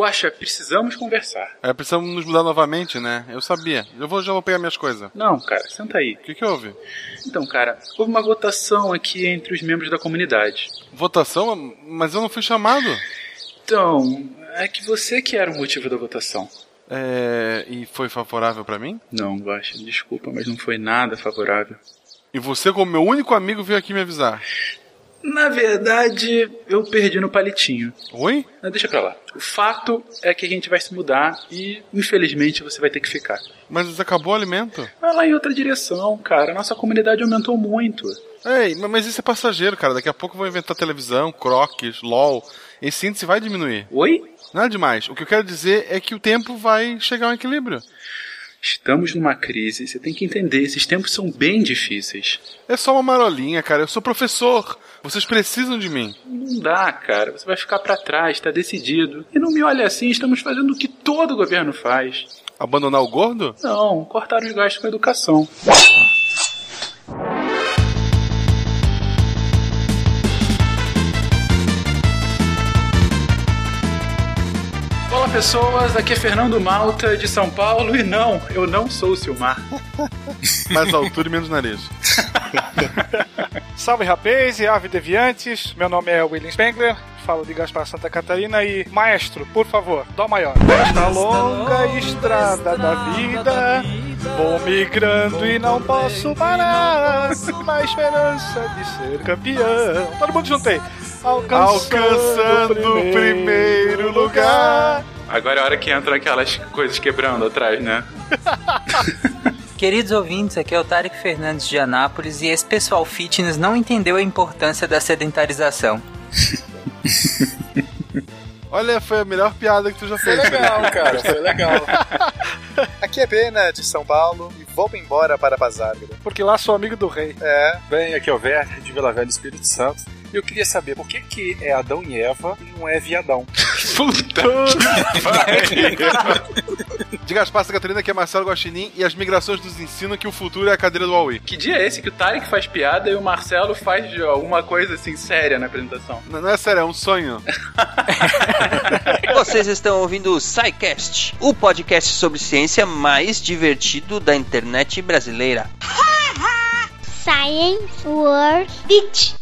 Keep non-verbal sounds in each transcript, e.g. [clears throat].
Guaxa, precisamos conversar. É, precisamos nos mudar novamente, né? Eu sabia. Eu vou, já vou pegar minhas coisas. Não, cara, senta aí. O que, que houve? Então, cara, houve uma votação aqui entre os membros da comunidade. Votação? Mas eu não fui chamado. Então, é que você que era o motivo da votação. É. E foi favorável pra mim? Não, Guaxa, desculpa, mas não foi nada favorável. E você, como meu único amigo, veio aqui me avisar. Na verdade, eu perdi no palitinho. Oi? Mas deixa pra lá. O fato é que a gente vai se mudar e, infelizmente, você vai ter que ficar. Mas acabou o alimento? Vai lá em outra direção, cara. Nossa comunidade aumentou muito. Ei, mas isso é passageiro, cara. Daqui a pouco vão inventar televisão, croques, LOL. Esse índice vai diminuir. Oi? Nada demais. O que eu quero dizer é que o tempo vai chegar a um equilíbrio. Estamos numa crise, você tem que entender, esses tempos são bem difíceis. É só uma marolinha, cara. Eu sou professor. Vocês precisam de mim. Não dá, cara. Você vai ficar para trás, tá decidido. E não me olhe assim, estamos fazendo o que todo governo faz. Abandonar o gordo? Não, cortar os gastos com a educação. Pessoas, aqui é Fernando Malta de São Paulo e não, eu não sou o Silmar. [laughs] Mais altura e menos nariz. [laughs] Salve rapaz e ave deviantes, meu nome é William Spengler, falo de Gaspar Santa Catarina e maestro, por favor, dó maior. Nesta longa estrada da vida, vou migrando e não posso parar, na esperança de ser campeão. Todo mundo juntei. Alcançando, Alcançando o primeiro lugar. Agora é a hora que entra aquelas coisas quebrando atrás, né? [laughs] Queridos ouvintes, aqui é o Tarek Fernandes de Anápolis e esse pessoal fitness não entendeu a importância da sedentarização. [laughs] Olha, foi a melhor piada que tu já Foi fez. legal, cara, foi legal. [laughs] Aqui é Pena, de São Paulo, e vou embora para Bazárgada. porque lá sou amigo do rei. É, Bem, aqui é o Werner de Vila Velha Espírito Santo. E eu queria saber por que, que é Adão e Eva e não é viadão. [laughs] Puta De Gaspar Santa Catarina, que é Marcelo Guaxinim, e as migrações nos ensinam que o futuro é a cadeira do Huawei. Que dia é esse que o Tarek faz piada e o Marcelo faz alguma coisa assim séria na apresentação? Não, não é sério, é um sonho. [laughs] Vocês estão ouvindo o SciCast, o podcast sobre ciência mais divertido da internet brasileira. Science World Beach.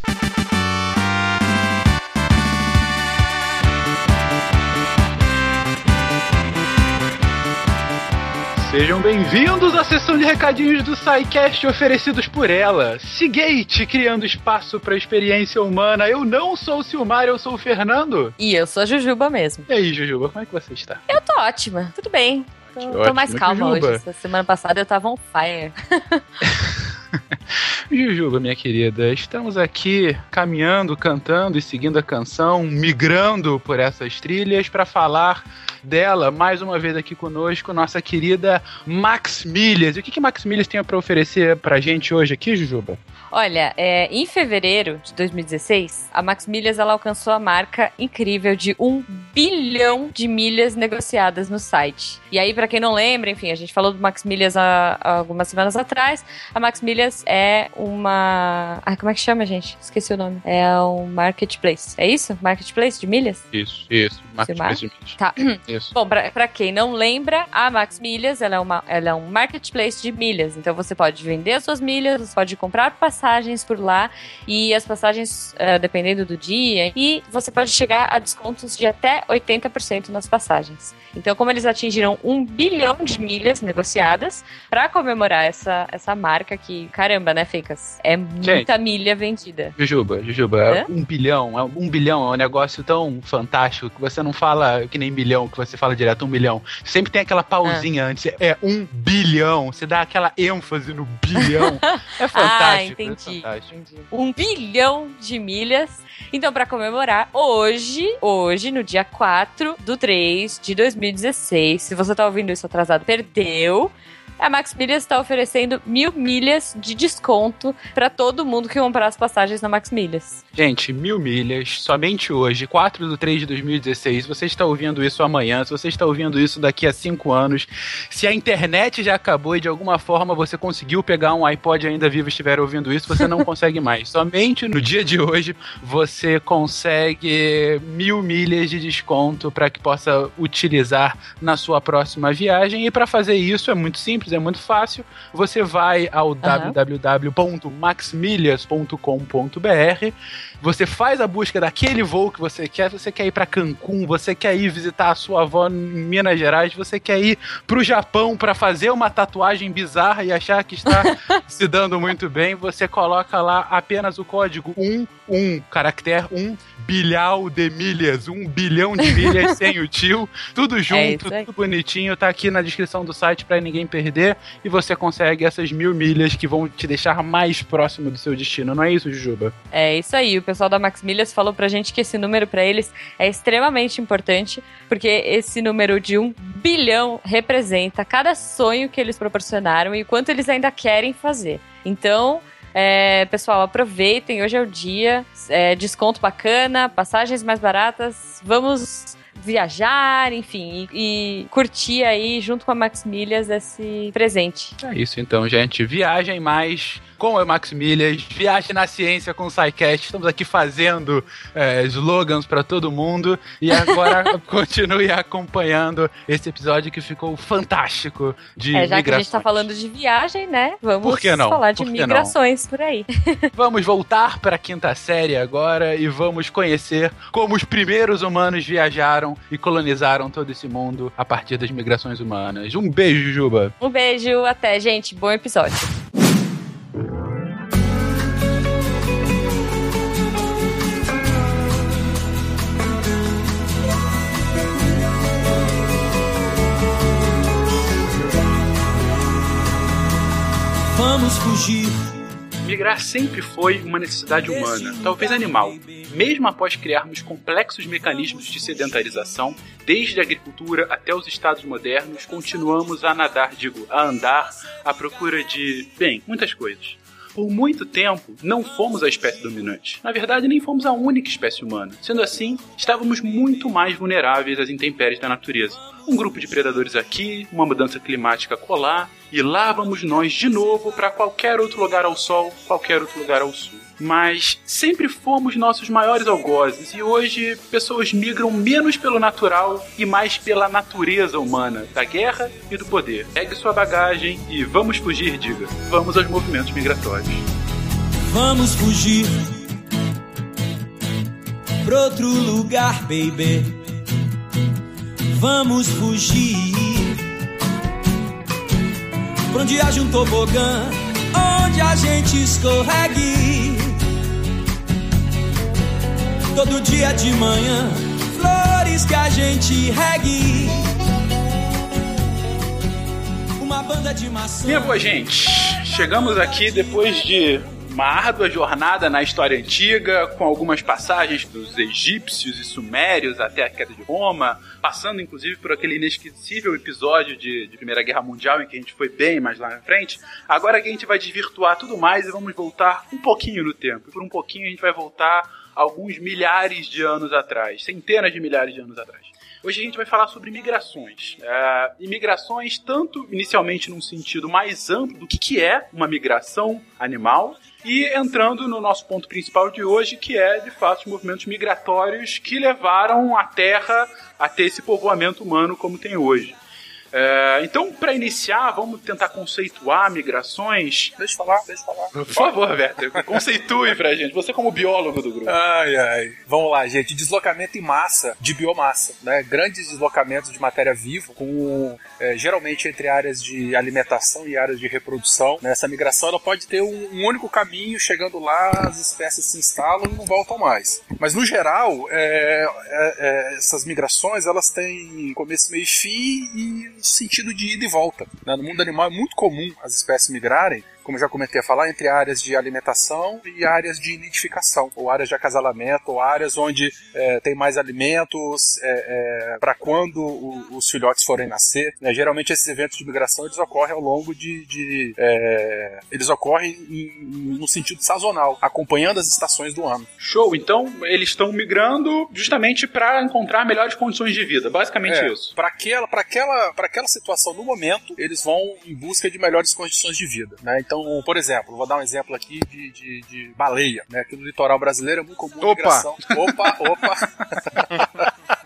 Sejam bem-vindos à sessão de recadinhos do SciCast oferecidos por ela. Seagate, criando espaço para experiência humana. Eu não sou o Silmar, eu sou o Fernando. E eu sou a Jujuba mesmo. E aí, Jujuba, como é que você está? Eu tô ótima, tudo bem. Tô, tô mais calma Jujuba. hoje. Essa semana passada eu tava on fire. [laughs] [laughs] Jujuba, minha querida, estamos aqui caminhando, cantando e seguindo a canção, migrando por essas trilhas para falar dela mais uma vez aqui conosco, nossa querida Max Milhas. E o que, que Max Milhas tem para oferecer pra gente hoje aqui, Jujuba? Olha, é, em fevereiro de 2016, a Max Milhas ela alcançou a marca incrível de um bilhão de milhas negociadas no site. E aí, pra quem não lembra, enfim, a gente falou do Max Milhas há, há algumas semanas atrás. A Max Milhas é uma. Ah, como é que chama, gente? Esqueci o nome. É um marketplace. É isso? Marketplace de milhas? Isso, isso. De milhas. Tá. [clears throat] Isso. Bom, pra, pra quem não lembra, a Max Milhas ela é, uma, ela é um marketplace de milhas. Então você pode vender as suas milhas, você pode comprar passagens por lá e as passagens, eh, dependendo do dia, e você pode chegar a descontos de até 80% nas passagens. Então, como eles atingiram um bilhão de milhas negociadas, pra comemorar essa, essa marca que, caramba, né, Fencas? É muita milha vendida. Jujuba, Jujuba, Hã? um bilhão, é- um bilhão é um negócio tão fantástico que você não fala que nem milhão, que você fala direto um bilhão. Sempre tem aquela pausinha antes, é um bilhão, você dá aquela ênfase no bilhão. [laughs] É fantástico. ah, é entendi, fantástico. entendi. Um bilhão de milhas. Então, pra comemorar, hoje, hoje, no dia 4 do 3 de 2016, se você tá ouvindo isso atrasado, perdeu. A Max Milhas está oferecendo mil milhas de desconto para todo mundo que comprar as passagens na Max Milhas. Gente, mil milhas, somente hoje, 4 de 3 de 2016. Você está ouvindo isso amanhã, se você está ouvindo isso daqui a 5 anos, se a internet já acabou e de alguma forma você conseguiu pegar um iPod ainda vivo e estiver ouvindo isso, você não [laughs] consegue mais. Somente no dia de hoje você consegue mil milhas de desconto para que possa utilizar na sua próxima viagem. E para fazer isso é muito simples, é muito fácil. Você vai ao www.maxmilhas.com.br você faz a busca daquele voo que você quer, você quer ir para Cancún, você quer ir visitar a sua avó em Minas Gerais, você quer ir pro Japão para fazer uma tatuagem bizarra e achar que está [laughs] se dando muito bem, você coloca lá apenas o código 1, 1, caractere 1, bilhão de milhas, um bilhão de milhas sem o tio, tudo junto, tudo bonitinho, tá aqui na descrição do site para ninguém perder e você consegue essas mil milhas que vão te deixar mais próximo do seu destino, não é isso, Jujuba? É isso aí, o pessoal da Max Milhas falou pra gente que esse número para eles é extremamente importante, porque esse número de um bilhão representa cada sonho que eles proporcionaram e quanto eles ainda querem fazer. Então, é, pessoal, aproveitem, hoje é o dia, é, desconto bacana, passagens mais baratas, vamos viajar, enfim, e, e, curtir aí junto com a Max Milhas esse presente. É isso então, gente. Viagem mais com o Max Milhas, viaje na ciência com o SciCast. Estamos aqui fazendo é, slogans para todo mundo e agora [laughs] continue acompanhando esse episódio que ficou fantástico de é, já migrações. que a gente está falando de viagem, né? Vamos falar de por migrações não? por aí. [laughs] vamos voltar para a quinta série agora e vamos conhecer como os primeiros humanos viajaram e colonizaram todo esse mundo a partir das migrações humanas. Um beijo, Juba. Um beijo, até, gente. Bom episódio. Vamos fugir. Migrar sempre foi uma necessidade humana, talvez animal. Mesmo após criarmos complexos mecanismos de sedentarização, desde a agricultura até os estados modernos, continuamos a nadar, digo, a andar, à procura de, bem, muitas coisas por muito tempo, não fomos a espécie dominante. Na verdade, nem fomos a única espécie humana. Sendo assim, estávamos muito mais vulneráveis às intempéries da natureza. Um grupo de predadores aqui, uma mudança climática colar, e lá vamos nós de novo para qualquer outro lugar ao sol, qualquer outro lugar ao sul mas sempre fomos nossos maiores algozes e hoje pessoas migram menos pelo natural e mais pela natureza humana, da guerra e do poder. Pegue sua bagagem e vamos fugir, diga. Vamos aos movimentos migratórios. Vamos fugir pra outro lugar, baby. Vamos fugir pra onde haja um tobogã, onde a gente escorregue todo dia de manhã, flores que a gente regue. Uma banda de maçã. Minha boa gente, chegamos aqui depois de uma árdua jornada na história antiga, com algumas passagens dos egípcios e sumérios até a queda de Roma, passando inclusive por aquele inesquecível episódio de, de, Primeira Guerra Mundial em que a gente foi bem mais lá na frente. Agora que a gente vai desvirtuar tudo mais e vamos voltar um pouquinho no tempo. Por um pouquinho a gente vai voltar alguns milhares de anos atrás, centenas de milhares de anos atrás. Hoje a gente vai falar sobre migrações. É, migrações, tanto inicialmente num sentido mais amplo do que, que é uma migração animal, e entrando no nosso ponto principal de hoje, que é de fato os movimentos migratórios que levaram a Terra a ter esse povoamento humano como tem hoje. É, então, para iniciar, vamos tentar conceituar migrações. Deixa eu falar, deixa eu falar. Por favor, Werther, conceitue pra gente. Você como biólogo do grupo. Ai, ai. Vamos lá, gente. Deslocamento em massa de biomassa, né? Grandes deslocamentos de matéria viva, com é, geralmente entre áreas de alimentação e áreas de reprodução. Nessa migração, ela pode ter um, um, único caminho, chegando lá, as espécies se instalam e não voltam mais. Mas no geral, é, é, é essas migrações elas têm começo, meio e fim e sentido de ida e volta. Né? No mundo animal é muito comum as espécies migrarem como eu já comentei a falar, entre áreas de alimentação e áreas de nidificação, ou áreas de acasalamento, ou áreas onde é, tem mais alimentos é, é, para quando o, os filhotes forem nascer. Né? Geralmente esses eventos de migração eles ocorrem ao longo de, de é, eles ocorrem em, no sentido sazonal, acompanhando as estações do ano. Show. Então eles estão migrando justamente para encontrar melhores condições de vida. Basicamente É, isso. Para aquela, aquela, aquela situação no momento, eles vão em busca de melhores condições de vida, né? Então, por exemplo, vou dar um exemplo aqui de, de, de baleia, né? Aqui no litoral brasileiro é muito comum Opa! migração. Opa, opa. [laughs]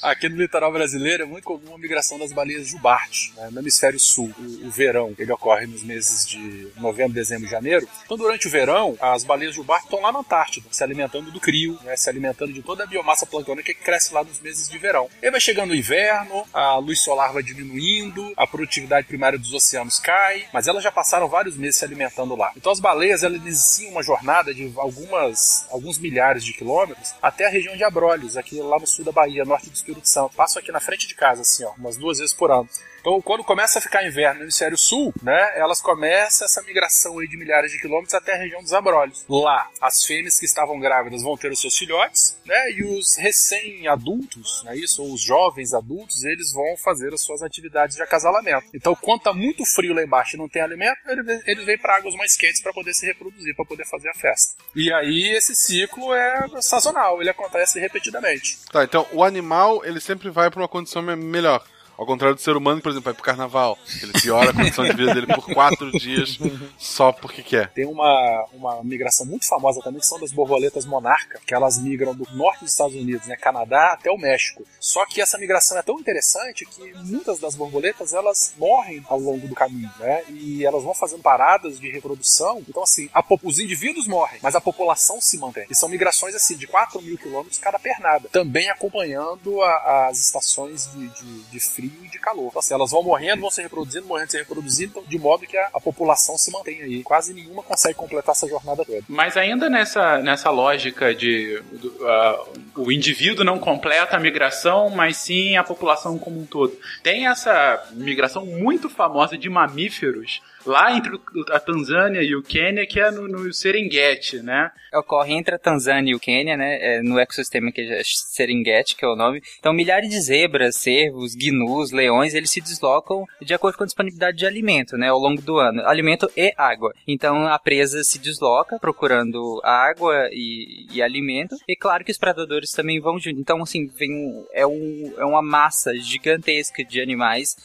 Aqui no litoral brasileiro é muito comum a migração das baleias jubarte, né, no hemisfério sul. O, o verão ele ocorre nos meses de novembro, dezembro e janeiro. Então, durante o verão, as baleias jubarte estão lá na Antártida, se alimentando do crio, né, se alimentando de toda a biomassa planctônica que cresce lá nos meses de verão. E vai chegando o inverno, a luz solar vai diminuindo, a produtividade primária dos oceanos cai, mas elas já passaram vários meses se alimentando lá. Então, as baleias elas iniciam uma jornada de algumas, alguns milhares de quilômetros até a região de Abrolhos, aqui lá no sul da Bahia, norte do Espírito Santo. Passam aqui na frente de casa, assim, ó, umas duas vezes por ano. Então, quando começa a ficar inverno no hemisfério sul, né, elas começam essa migração aí de milhares de quilômetros até a região dos abrolhos. Lá, as fêmeas que estavam grávidas vão ter os seus filhotes, né, e os recém-adultos, né, isso, ou os jovens adultos, eles vão fazer as suas atividades de acasalamento. Então, quando tá muito frio lá embaixo e não tem alimento, ele- eles vêm para águas mais quentes para poder se reproduzir, para poder fazer a festa. E aí, esse ciclo é sazonal, ele acontece repetidamente. Tá, então o animal ele sempre vai pra uma condição me- melhor. Ao contrário do ser humano, que, por exemplo, vai pro carnaval. Ele piora a condição de vida dele por quatro dias só porque quer. Tem uma, uma migração muito famosa também, que são das borboletas monarca, que elas migram do norte dos Estados Unidos, né, Canadá até o México. Só que essa migração é tão interessante que muitas das borboletas elas morrem ao longo do caminho, né? E elas vão fazendo paradas de reprodução. Então, assim, os indivíduos morrem, mas a população se mantém. E são migrações assim de 4 mil quilômetros cada pernada, também acompanhando a- as estações de, de, de frio e de calor. Então, assim, elas vão morrendo, vão se reproduzindo, morrendo, se reproduzindo, então, de modo que a, a população se mantém aí. Quase nenhuma consegue completar essa jornada toda. Mas ainda nessa, nessa lógica de do, ah, o indivíduo não completa a migração, mas sim a população como um todo. Tem essa migração muito famosa de mamíferos lá entre a Tanzânia e o Quênia, que é no, no Serengeti, né? Ocorre entre a Tanzânia e o Quênia, né? é, no ecossistema que é Serengeti, que é o nome. Então, milhares de zebras, cervos, gnus, leões, eles se deslocam de acordo com a disponibilidade de alimento, né? Ao longo do ano. Alimento e água. Então, a presa se desloca procurando água e, e alimento. E claro que os predadores também vão junto. Então, assim, vem é, um, é uma massa gigantesca de animais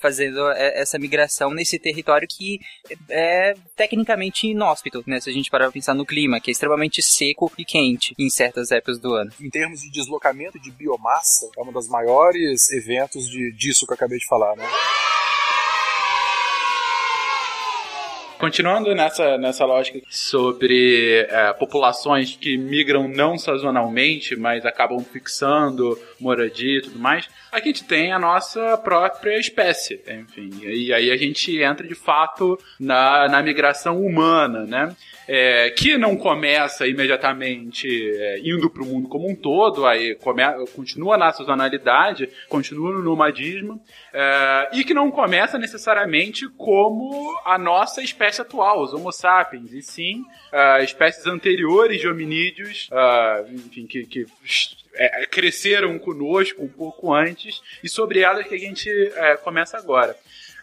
fazendo é, essa migração nesse território que é tecnicamente inóspito, né? Se a gente parar pra pensar no clima, que é extremamente seco e quente em certas épocas do ano. Em termos de deslocamento de biomassa, é um dos maiores eventos de, disso que eu acabei de falar, né? Continuando nessa, nessa lógica sobre é, populações que migram não sazonalmente, mas acabam fixando moradia e tudo mais, a gente tem a nossa própria espécie, enfim. E aí a gente entra de fato na, na migração humana, né? É, que não começa imediatamente é, indo para o mundo como um todo, aí come, continua na sazonalidade, continua no nomadismo, é, e que não começa necessariamente como a nossa espécie atual, os Homo sapiens, e sim ah, espécies anteriores de hominídeos, ah, enfim, que, que é, cresceram conosco um pouco antes, e sobre elas que a gente é, começa agora.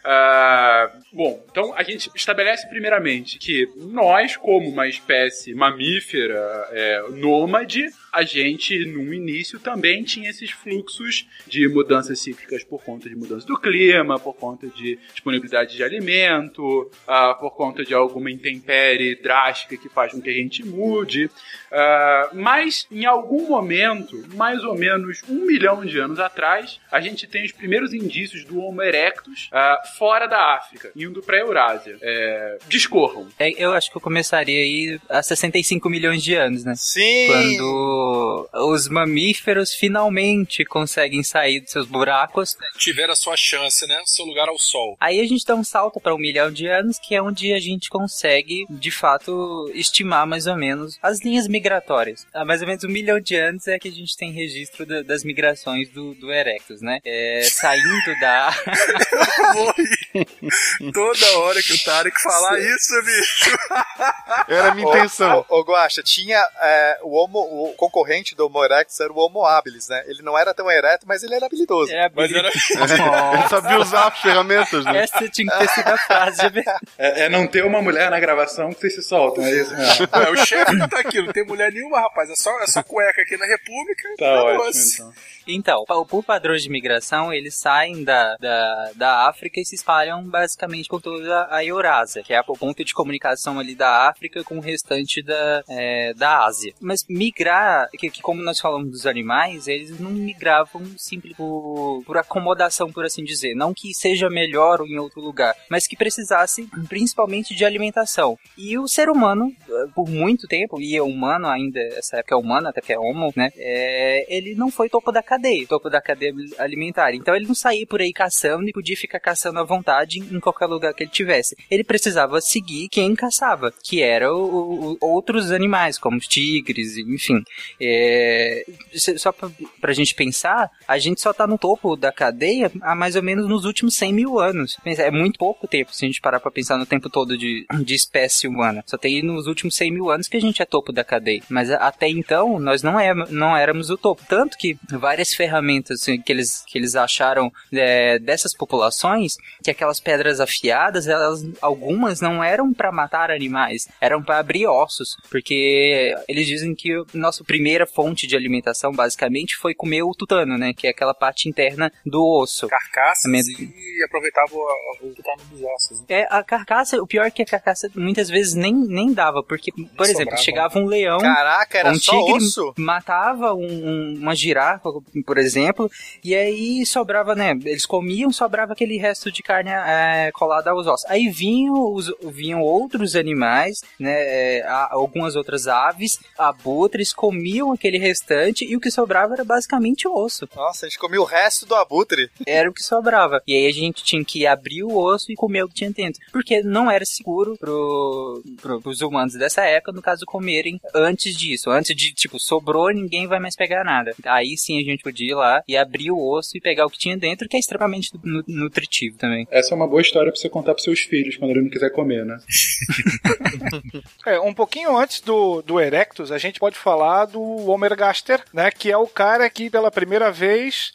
Ah, bom, então a gente estabelece primeiramente que nós, como uma espécie mamífera é, nômade, a gente, no início, também tinha esses fluxos de mudanças cíclicas por conta de mudança do clima, por conta de disponibilidade de alimento, ah, por conta de alguma intempérie drástica que faz com que a gente mude. Ah, mas, em algum momento, mais ou menos um milhão de anos atrás, a gente tem os primeiros indícios do Homo erectus ah, fora da África, indo para a Eurásia. É, discorram. É, eu acho que eu começaria aí há 65 milhões de anos, né? Sim! Quando os mamíferos finalmente conseguem sair dos seus buracos. Tiver a sua chance, né? Seu lugar ao sol. Aí a gente dá um salto para um milhão de anos, que é onde a gente consegue, de fato, estimar mais ou menos as linhas migratórias. Há mais ou menos um milhão de anos é que a gente tem registro da- das migrações do, do Erectus, né? É, saindo da. [laughs] Toda hora que o Tarek falar isso, bicho. Era a minha intenção. Ô, ô, Guaxa, tinha é, o, homo, o concorrente do Homo erectus era o Homo habilis, né? Ele não era tão ereto, mas ele era habilidoso. É, Mas era. Ele sabia usar as ferramentas, né? Essa tinha que ter sido a frase. É, é não ter uma mulher na gravação que vocês se soltam, é isso mesmo. É, o chefe tá aqui, não tem mulher nenhuma, rapaz. É só, é só cueca aqui na República. Tá ótimo, então. Então, pa- por padrões de migração, eles saem da, da, da África e se espalham basicamente por toda a Eurásia, que é o ponto de comunicação ali da África com o restante da, é, da Ásia. Mas migrar, que, que como nós falamos dos animais, eles não migravam simples por, por acomodação, por assim dizer. Não que seja melhor ou em outro lugar, mas que precisasse principalmente de alimentação. E o ser humano, por muito tempo, e é humano ainda, essa época é humano, até que é homo, né? É, ele não foi topo da cadeia, topo da cadeia alimentar. Então ele não saía por aí caçando e podia ficar caçando à vontade em qualquer lugar que ele tivesse. Ele precisava seguir quem caçava, que eram outros animais, como tigres, enfim. É, só pra, pra gente pensar, a gente só tá no topo da cadeia há mais ou menos nos últimos 100 mil anos. É muito pouco tempo se a gente parar pra pensar no tempo todo de, de espécie humana. Só tem nos últimos 100 mil anos que a gente é topo da cadeia. Mas até então, nós não, é, não éramos o topo. Tanto que várias ferramentas assim, que eles, que eles acharam é, dessas populações, que aquelas pedras afiadas, elas, algumas não eram pra matar animais, eram pra abrir ossos. Porque eles dizem que a nossa primeira fonte de alimentação, basicamente, foi comer o tutano, né? Que é aquela parte interna do osso. Carcaças Também- e aproveitava o, o tutano dos ossos. né? É, a carcaça, o pior é que a carcaça muitas vezes nem, nem dava, porque, por exemplo, sobrava. chegava um leão, Caraca, era um só tigre osso? matava um- um- uma girafa, por exemplo, e aí sobrava, né? Eles comiam, sobrava aquele resto de carne é, colada aos ossos. Aí vinham, os, vinham outros animais, né? é, algumas outras aves, abutres, comiam aquele restante e o que sobrava era basicamente osso. Nossa, a gente comia o resto do abutre. Era o que sobrava. E aí a gente tinha que abrir o osso e comer o que tinha dentro. Porque não era seguro pro, pro, pros humanos dessa época, no caso, comerem antes disso. Antes de, tipo, sobrou, ninguém vai mais pegar nada. Aí sim a gente podia ir lá e abrir o osso e pegar o que tinha dentro, que é extremamente nu- nutritivo também. Essa é uma boa história pra você contar pros seus filhos quando ele não quiser comer, né? [laughs] É, um pouquinho antes do, do Erectus, a gente pode falar do Homer Gaster, né? Que é o cara que pela primeira vez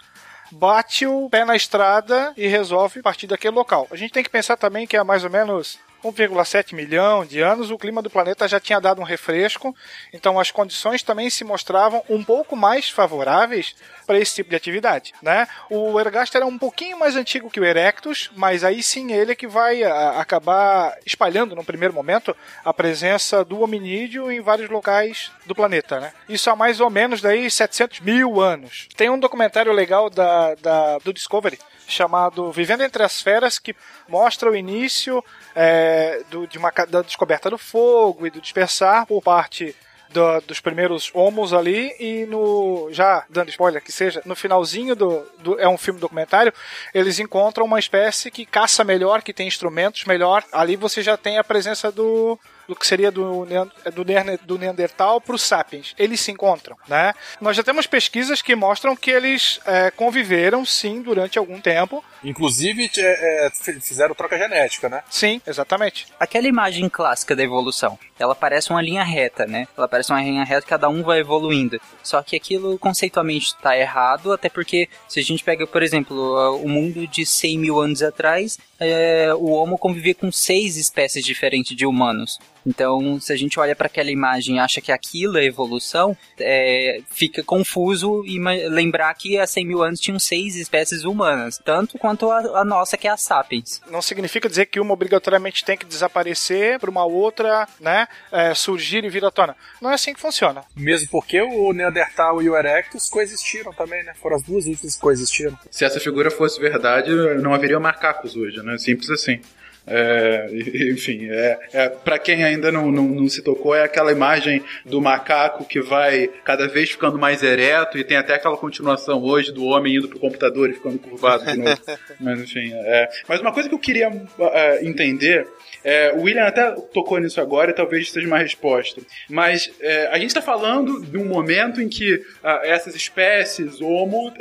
bate o pé na estrada e resolve partir daquele local. A gente tem que pensar também que há mais ou menos 1,7 milhão de anos o clima do planeta já tinha dado um refresco, então as condições também se mostravam um pouco mais favoráveis para esse tipo de atividade, né? O Ergaster é um pouquinho mais antigo que o Erectus, mas aí sim ele é que vai a- acabar espalhando no primeiro momento a presença do hominídeo em vários locais do planeta, né? Isso há mais ou menos daí 700 mil anos. Tem um documentário legal da, da- do Discovery chamado Vivendo entre as Feras que mostra o início é, do- de uma, da descoberta do fogo e do dispersar por parte do- dos primeiros homos ali. E no já dando spoiler que seja no finalzinho do, do- é um filme documentário eles encontram uma espécie que caça melhor que tem instrumentos melhor. Ali você já tem a presença do do que seria do, do, do Neandertal para os Sapiens. Eles se encontram, né? Nós já temos pesquisas que mostram que eles é, conviveram, sim, durante algum tempo. Inclusive, é, é, fizeram troca genética, né? Sim, exatamente. Aquela imagem clássica da evolução, ela parece uma linha reta, né? Ela parece uma linha reta, cada um vai evoluindo. Só que aquilo conceitualmente está errado, até porque se a gente pega, por exemplo, o mundo de 100 mil anos atrás, é, o Homo convivia com seis espécies diferentes de humanos. Então, se a gente olha para aquela imagem e acha que aquilo é evolução, é, fica confuso ima- lembrar que há 100 mil anos tinham seis espécies humanas, tanto quanto a, a nossa, que é a Sapiens. Não significa dizer que uma obrigatoriamente tem que desaparecer para uma outra, né, é, surgir e vir à tona. Não é assim que funciona. Mesmo porque o Neandertal e o Erectus coexistiram também, né? Foram as duas últimas que coexistiram. Se essa figura fosse verdade, não haveria macacos hoje, né? Simples assim. É, enfim, é, é, para quem ainda não, não, não se tocou, é aquela imagem do macaco que vai cada vez ficando mais ereto e tem até aquela continuação hoje do homem indo pro computador e ficando curvado de novo. [laughs] Mas enfim, é. Mas uma coisa que eu queria é, entender é, o William até tocou nisso agora e talvez seja uma resposta. Mas é, a gente está falando de um momento em que ah, essas espécies homo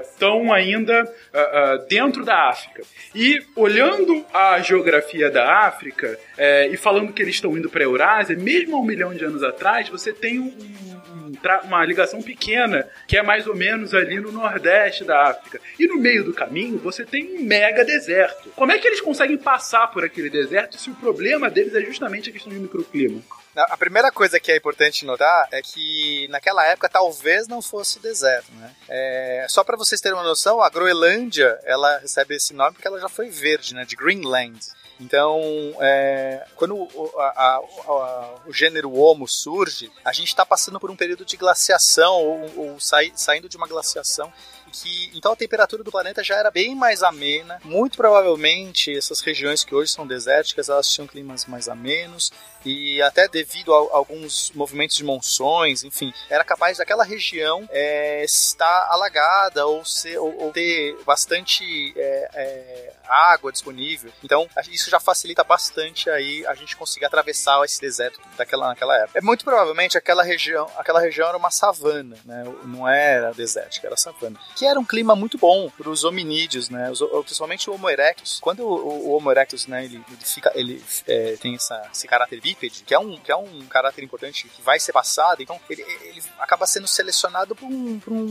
estão ainda ah, ah, dentro da África. E olhando a geografia da África é, e falando que eles estão indo para a Eurásia, mesmo há um milhão de anos atrás, você tem um, uma ligação pequena, que é mais ou menos ali no nordeste da África. E no meio do caminho você tem um mega deserto. Como é que eles conseguem passar por aquele deserto se o problema deles é justamente a questão do microclima? A primeira coisa que é importante notar é que naquela época talvez não fosse deserto, né? É, só para vocês terem uma noção, a Groenlândia ela recebe esse nome porque ela já foi verde, né? De Greenland. Então, é, quando o, a- a- a- o gênero Homo surge, a gente está passando por um período de glaciação ou, ou sai- saindo de uma glaciação que então a temperatura do planeta já era bem mais amena. Muito provavelmente essas regiões que hoje são desérticas elas tinham climas mais amenos e até devido a alguns movimentos de monções, enfim, era capaz daquela região é, estar alagada ou, ser, ou, ou ter bastante é, é, água disponível. Então isso já facilita bastante aí a gente conseguir atravessar esse deserto daquela naquela época. É muito provavelmente aquela região, aquela região era uma savana, né? Não era desértica, era savana. Que era um clima muito bom para os hominídeos, né? Os- principalmente o Homo erectus. Quando o, o Homo erectus, né, ele, ele fica, ele é, tem essa, esse caráter bípede, que é um que é um caráter importante que vai ser passado. Então ele, ele acaba sendo selecionado por um, por um,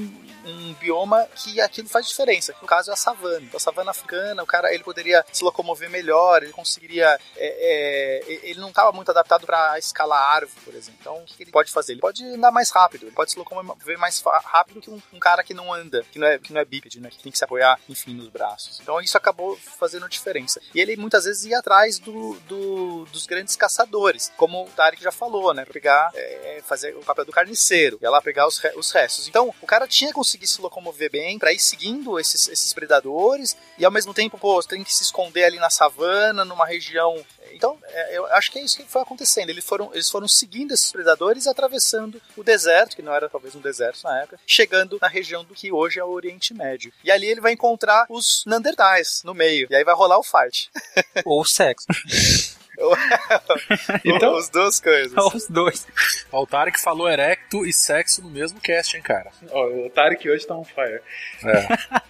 um bioma que aquilo faz diferença. No caso é a savana. Então, a savana africana, o cara ele poderia se locomover melhor, ele conseguiria. é, é, ele não estava muito adaptado para escalar árvore, por exemplo. Então, o que que ele pode fazer? Ele pode andar mais rápido, ele pode se locomover mais rápido que um, um cara que não anda, que não é, que não é bípede, né? Que tem que se apoiar, enfim, nos braços. Então, isso acabou fazendo diferença. E ele muitas vezes ia atrás do, do- dos grandes caçadores, como o Tarek já falou, né? Pegar, é, fazer o papel do carniceiro, ia lá pegar os, os restos. Então, o cara tinha que conseguir se locomover bem para ir seguindo esses, esses predadores e ao mesmo tempo, pô, tem que se esconder ali na savana, numa região. Então, é, eu acho que é isso que foi acontecendo. Eles foram, eles foram seguindo esses predadores e atravessando o deserto, que não era talvez um deserto na época, chegando na região do que hoje é o Oriente Médio. E ali ele vai encontrar os Neandertais no meio. E aí vai rolar o fight. [laughs] Ou sexo. [laughs] [laughs] então, as duas coisas. Os dois. O Tarek falou erecto e sexo no mesmo cast, hein, cara? Ó, o Tarek hoje tá on fire. É.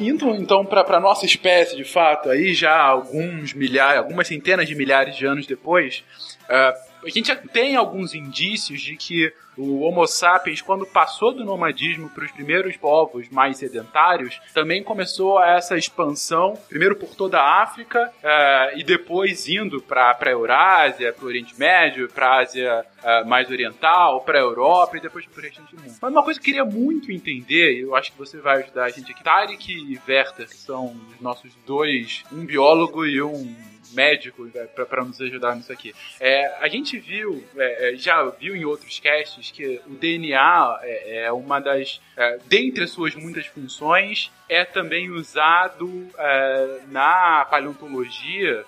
Indo então para nossa espécie, de fato, aí já alguns milhares, algumas centenas de milhares de anos depois, ah, a gente já tem alguns indícios de que o Homo sapiens, quando passou do nomadismo para os primeiros povos mais sedentários, também começou essa expansão, primeiro por toda a África ah, e depois indo para a Eurásia, para o Oriente Médio, para a Ásia ah, mais oriental, para a Europa e depois para o restante do mundo. Mas uma coisa que eu queria muito entender, e eu acho que você vai ajudar a gente aqui, Tarek e Werther, que são os nossos dois, um biólogo e um médico para nos ajudar nisso aqui. É, a gente viu, é, é, já viu em outros casts que o DNA é, é uma das, é, dentre as suas muitas funções, é também usado é, na paleontologia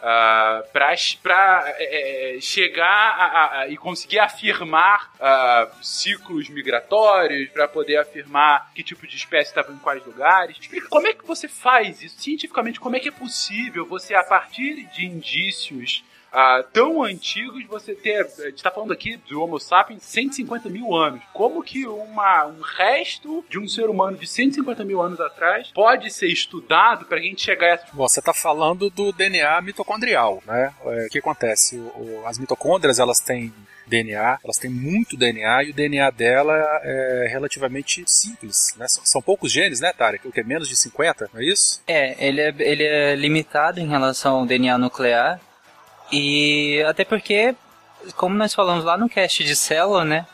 para chegar a, a, a, e conseguir afirmar ciclos migratórios, para poder afirmar que tipo de espécie estava em quais lugares. Explica como é que você faz isso cientificamente, como é que é possível você, a partir de indícios ah, tão antigos, você ter. A gente está falando aqui do Homo sapiens 150 mil anos. Como que uma, um resto de um ser humano de 150 mil anos atrás pode ser estudado para a gente chegar a essa. Bom, você está falando do DNA mitocondrial, né? É, o que acontece? O, o, as mitocôndrias elas têm DNA, elas têm muito DNA e o DNA dela é relativamente simples, né? São, são poucos genes, né, Tarek? O que é menos de 50, não é isso? É, ele é, ele é limitado em relação ao DNA nuclear e até porque, como nós falamos lá no cast de célula, né?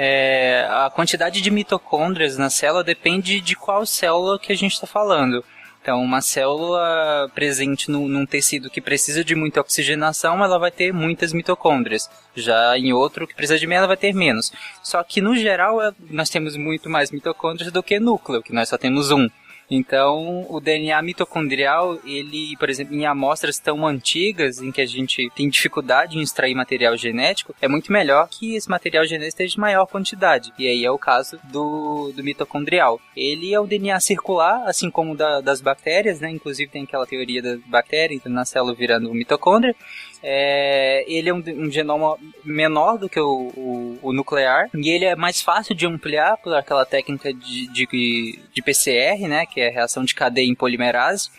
É, a quantidade de mitocôndrias na célula depende de qual célula que a gente está falando. Então, uma célula presente no, num tecido que precisa de muita oxigenação, ela vai ter muitas mitocôndrias. Já em outro que precisa de menos, ela vai ter menos. Só que, no geral, nós temos muito mais mitocôndrias do que núcleo, que nós só temos um. Então, o DNA mitocondrial, ele, por exemplo, em amostras tão antigas, em que a gente tem dificuldade em extrair material genético, é muito melhor que esse material genético esteja de maior quantidade. E aí é o caso do, do mitocondrial. Ele é o DNA circular, assim como da, das bactérias, né? Inclusive tem aquela teoria da bactéria entrando na célula virando mitocôndria. É, ele é um, um, genoma menor do que o, o, o, nuclear e ele é mais fácil de ampliar por aquela técnica de, de, de PCR, né, que é a reação de cadeia em polimerase.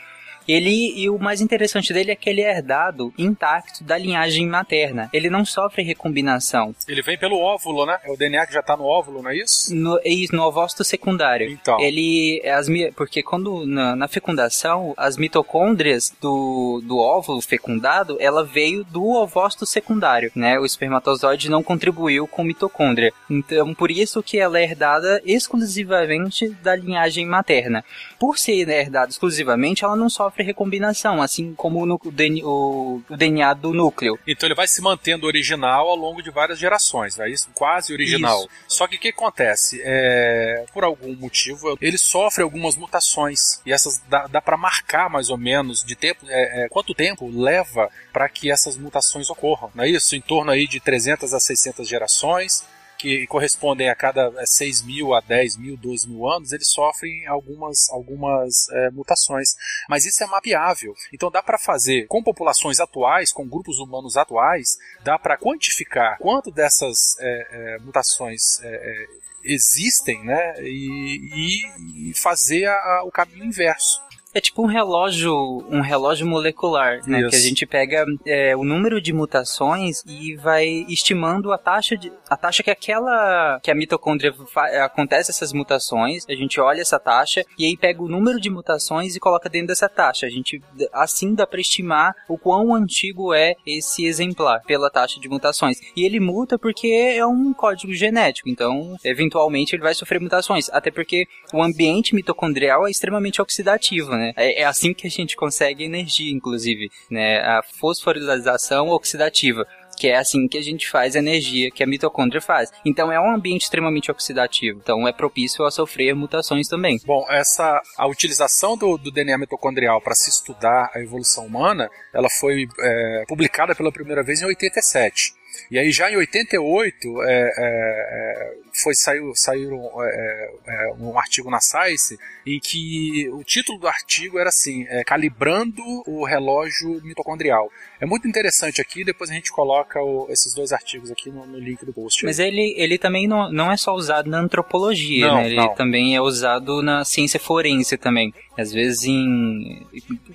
Ele, e o mais interessante dele é que ele é herdado intacto da linhagem materna. Ele não sofre recombinação. Ele vem pelo óvulo, né? É o DNA que já tá no óvulo, não é isso? No, é isso, no ovócito secundário. Então. Ele, as, porque quando na, na fecundação, as mitocôndrias do, do óvulo fecundado, ela veio do ovócito secundário, né? O espermatozoide não contribuiu com mitocôndria. Então, por isso que ela é herdada exclusivamente da linhagem materna. Por ser herdada exclusivamente, ela não sofre recombinação, assim como no, o, DNA, o, o, DNA do núcleo. Então ele vai se mantendo original ao longo de várias gerações, é isso? Quase original. Isso. Só que o que acontece? É, por algum motivo, ele sofre algumas mutações. E essas dá, dá para marcar mais ou menos de tempo, é, é, quanto tempo leva para que essas mutações ocorram, não é isso? Em torno aí de 300 a 600 gerações que correspondem a cada 6 é, mil a 10 mil, 12 mil anos, eles sofrem algumas, algumas é, mutações. Mas isso é mapeável. Então dá para fazer com populações atuais, com grupos humanos atuais, dá para quantificar quanto dessas é, é, mutações é, é, existem né, e, e fazer a, a, o caminho inverso. É tipo um relógio, um relógio molecular, né? Isso. Que a gente pega é, o número de mutações e vai estimando a taxa de, a taxa que aquela que a mitocôndria acontece essas mutações. A gente olha essa taxa e aí pega o número de mutações e coloca dentro dessa taxa. A gente assim dá para estimar o quão antigo é esse exemplar pela taxa de mutações. E ele muta porque é um código genético. Então, eventualmente ele vai sofrer mutações, até porque o ambiente mitocondrial é extremamente oxidativo né? É, é, assim que a gente consegue energia, inclusive, né? A fosforilação oxidativa que é assim que a gente faz a energia que a mitocôndria faz. Então é um ambiente extremamente oxidativo, então é propício a sofrer mutações também. Bom, essa a utilização do, do DNA mitocondrial para se estudar a evolução humana, ela foi é, publicada pela primeira vez em 87. E aí já em 88 é, é, é, foi saiu, saiu é, é, um artigo na Science em que o título do artigo era assim, é, calibrando o relógio mitocondrial. É muito interessante aqui, depois a gente coloca o, esses dois artigos aqui no, no, link do post. Mas ele, ele também não, não é só usado na antropologia, não, né? Ele não. também é usado na ciência forense também. Às vezes em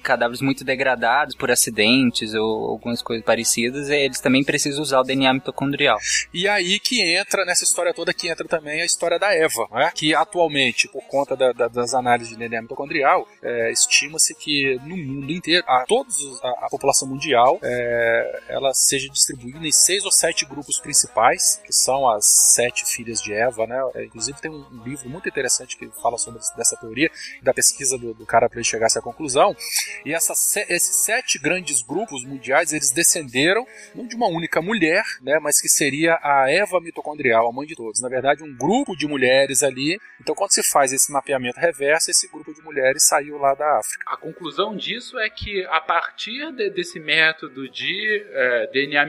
cadáveres muito degradados por acidentes ou algumas coisas parecidas, eles também precisam usar o DNA mitocondrial. E aí que entra, nessa história toda, que entra também a história da Eva, né? que atualmente, por conta da, da, das análises de DNA mitocondrial, é, estima-se que no mundo inteiro, a, todos, a, a população mundial, é, ela seja distribuída em seis ou sete grupos principais, que são as sete filhas de Eva, né? É, inclusive tem um, livro muito interessante que fala sobre dessa teoria, da pesquisa do, do cara para ele chegar a essa conclusão. E essa, esses sete grandes grupos mundiais, eles descenderam não de uma única mulher, né, mas que seria a Eva mitocondrial, a mãe de todos. Na verdade, um grupo de mulheres ali. Então, quando se faz esse mapeamento reverso, esse grupo de mulheres saiu lá da África. A conclusão disso é que, a partir de, desse método de é, DNA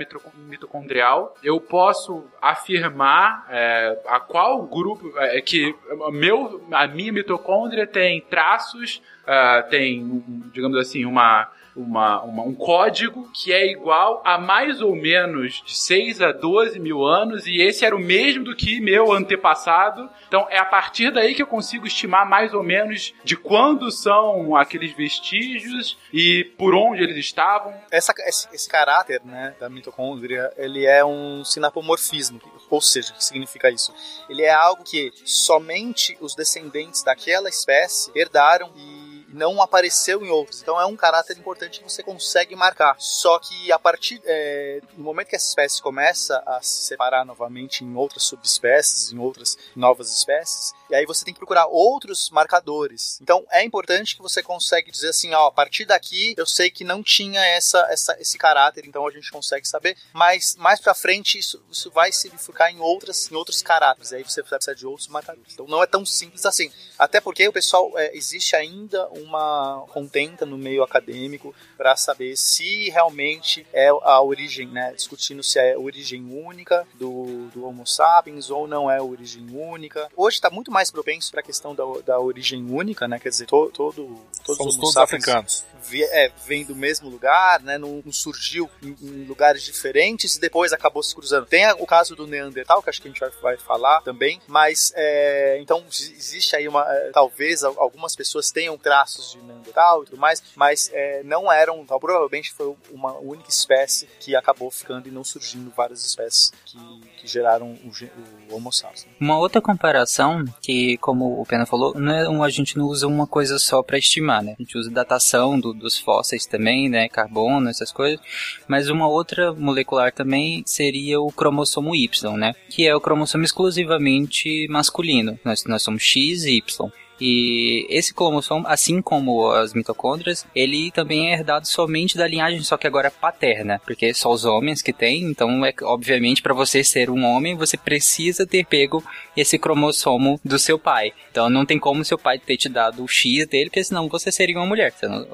mitocondrial, eu posso afirmar é, a qual grupo é, que meu, a minha mitocôndria tem traços, uh, tem, digamos assim, uma uma, uma, um código que é igual a mais ou menos de 6 a 12 mil anos, e esse era o mesmo do que meu antepassado. Então é a partir daí que eu consigo estimar mais ou menos de quando são aqueles vestígios e por onde eles estavam. Essa, esse, esse caráter né, da mitocôndria, ele é um sinapomorfismo, ou seja, o que significa isso? Ele é algo que somente os descendentes daquela espécie herdaram e não apareceu em outros. Então é um caráter importante que você consegue marcar. Só que a partir é, no momento que essa espécie começa a se separar novamente em outras subespécies, em outras novas espécies, e aí você tem que procurar outros marcadores. Então é importante que você consegue dizer assim, ó, a partir daqui eu sei que não tinha essa, essa esse caráter, então a gente consegue saber. Mas mais para frente isso, isso vai se bifurcar em outras em outros caráteres. Aí você precisa de outros marcadores. Então não é tão simples assim. Até porque o pessoal é, existe ainda uma contenta no meio acadêmico para saber se realmente é a origem, né? Discutindo se é a origem única do, do Homo sapiens ou não é a origem única. Hoje está muito mais propenso para a questão da, da origem única, né? Quer dizer, to, todo, todos Somos os todos africanos. vi- é, vem do mesmo lugar, né? Não, não surgiu em, em lugares diferentes e depois acabou se cruzando. Tem o caso do Neandertal, que acho que a gente vai, vai falar também, mas é, então ex- existe aí uma. é, talvez al- algumas pessoas tenham traços de Neandertal e tudo mais, mas é, não eram. Então, provavelmente foi uma única espécie que acabou ficando e não surgindo várias espécies que, que geraram o, o Homo sapiens. né? Uma outra comparação, que como o Pena falou, é a gente não usa uma coisa só para estimar, né? A gente usa datação do- dos fósseis também, né? Carbono, essas coisas. Mas uma outra molecular também seria o cromossomo Y, né? Que é o cromossomo exclusivamente masculino. Nós, nós somos X e Y. E esse cromossomo, assim como as mitocôndrias, ele também é herdado somente da linhagem, só que agora paterna, porque só os homens que têm, então é obviamente para você ser um homem, você precisa ter pego esse cromossomo do seu pai. Então não tem como seu pai ter te dado o X dele, porque senão você seria uma mulher, você não,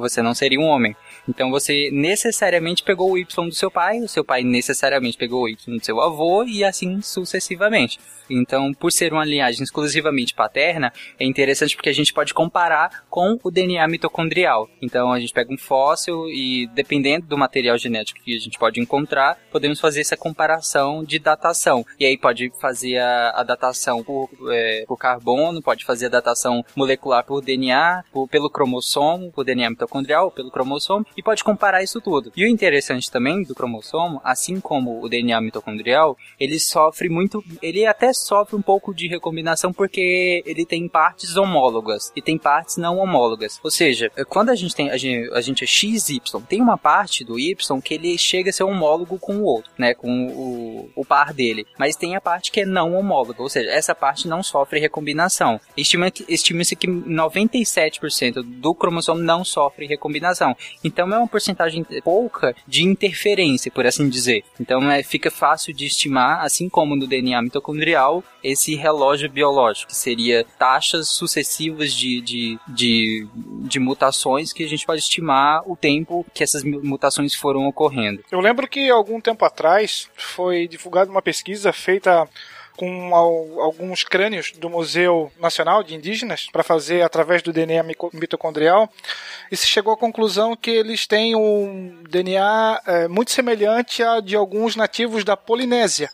você não seria um homem. Então você necessariamente pegou o Y do seu pai, o seu pai necessariamente pegou o Y do seu avô e assim sucessivamente. Então, por ser uma linhagem exclusivamente paterna, é interessante porque a gente pode comparar com o DNA mitocondrial. Então, a gente pega um fóssil e, dependendo do material genético que a gente pode encontrar, podemos fazer essa comparação de datação. E aí pode fazer a, a datação por, é, por carbono, pode fazer a datação molecular por DNA, por- pelo cromossomo, por DNA mitocondrial, pelo cromossomo, e pode comparar isso tudo. E o interessante também do cromossomo, assim como o DNA mitocondrial, ele sofre muito, ele até sofre um pouco de recombinação porque ele tem partes homólogas e tem partes não homólogas. Ou seja, quando a gente tem a gente, a gente é XY, tem uma parte do Y que ele chega a ser homólogo com o outro, né, com o, o par dele, mas tem a parte que é não homóloga, ou seja, essa parte não sofre recombinação. Estima-se que 97% do cromossomo não sofre recombinação. Então é uma porcentagem pouca de interferência, por assim dizer. Então é, fica fácil de estimar, assim como no DNA mitocondrial, esse relógio biológico, que seria taxas sucessivas de, de, de, de mutações que a gente pode estimar o tempo que essas mu- mutações foram ocorrendo. Eu lembro que algum tempo atrás foi divulgada uma pesquisa feita com al- alguns crânios do Museu Nacional de Indígenas para fazer através do DNA mitocondrial e se chegou à conclusão que eles têm um DNA eh, muito semelhante a de alguns nativos da Polinésia.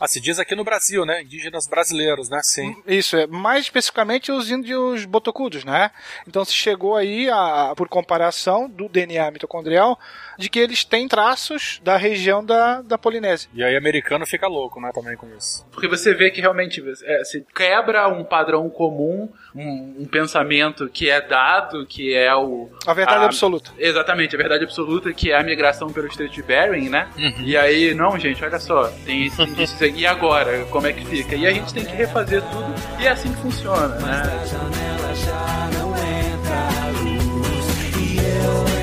Ah, se diz aqui no Brasil, né? Indígenas brasileiros, né? Sim. Isso, é mais especificamente os índios botocudos, né? Então se chegou aí, a, por comparação do DNA mitocondrial, de que eles têm traços da região da, da Polinésia. E aí americano fica louco, né? Também com isso. Porque você vê que realmente é, se quebra um padrão comum, um, um pensamento que é dado, que é o. A verdade a- absoluta. Exatamente, a verdade absoluta, que é a migração pelo Estreito de Bering, né? E aí, não, gente, olha só, tem esse [laughs] e agora? Como é que fica? E a gente tem que refazer tudo, e é assim que funciona, né? janela já não entra luz E eu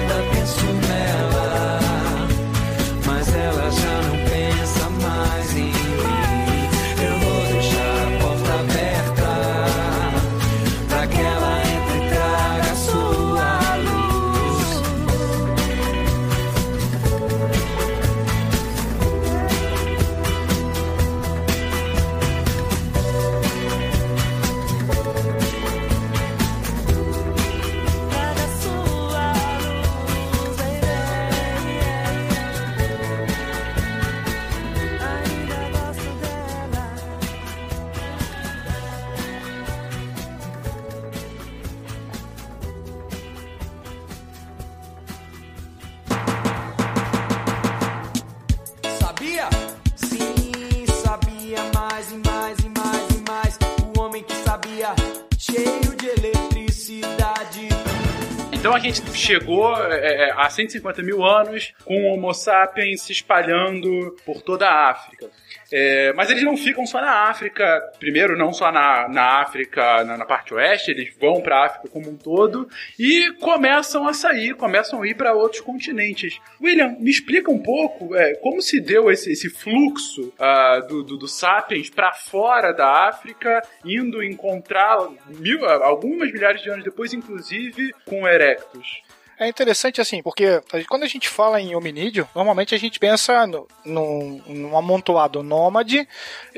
Então a gente chegou é, é, a 150 mil anos com o Homo sapiens se espalhando por toda a África. É, mas eles não ficam só na África, primeiro, não só na, na África, na, na parte oeste, eles vão para a África como um todo e começam a sair, começam a ir para outros continentes. William, me explica um pouco é, como se deu esse, esse fluxo ah, do, do, do Sapiens para fora da África, indo encontrar mil, algumas milhares de anos depois, inclusive, com Erectus. É interessante assim, porque quando a gente fala em hominídeo, normalmente a gente pensa no, num, num amontoado nômade.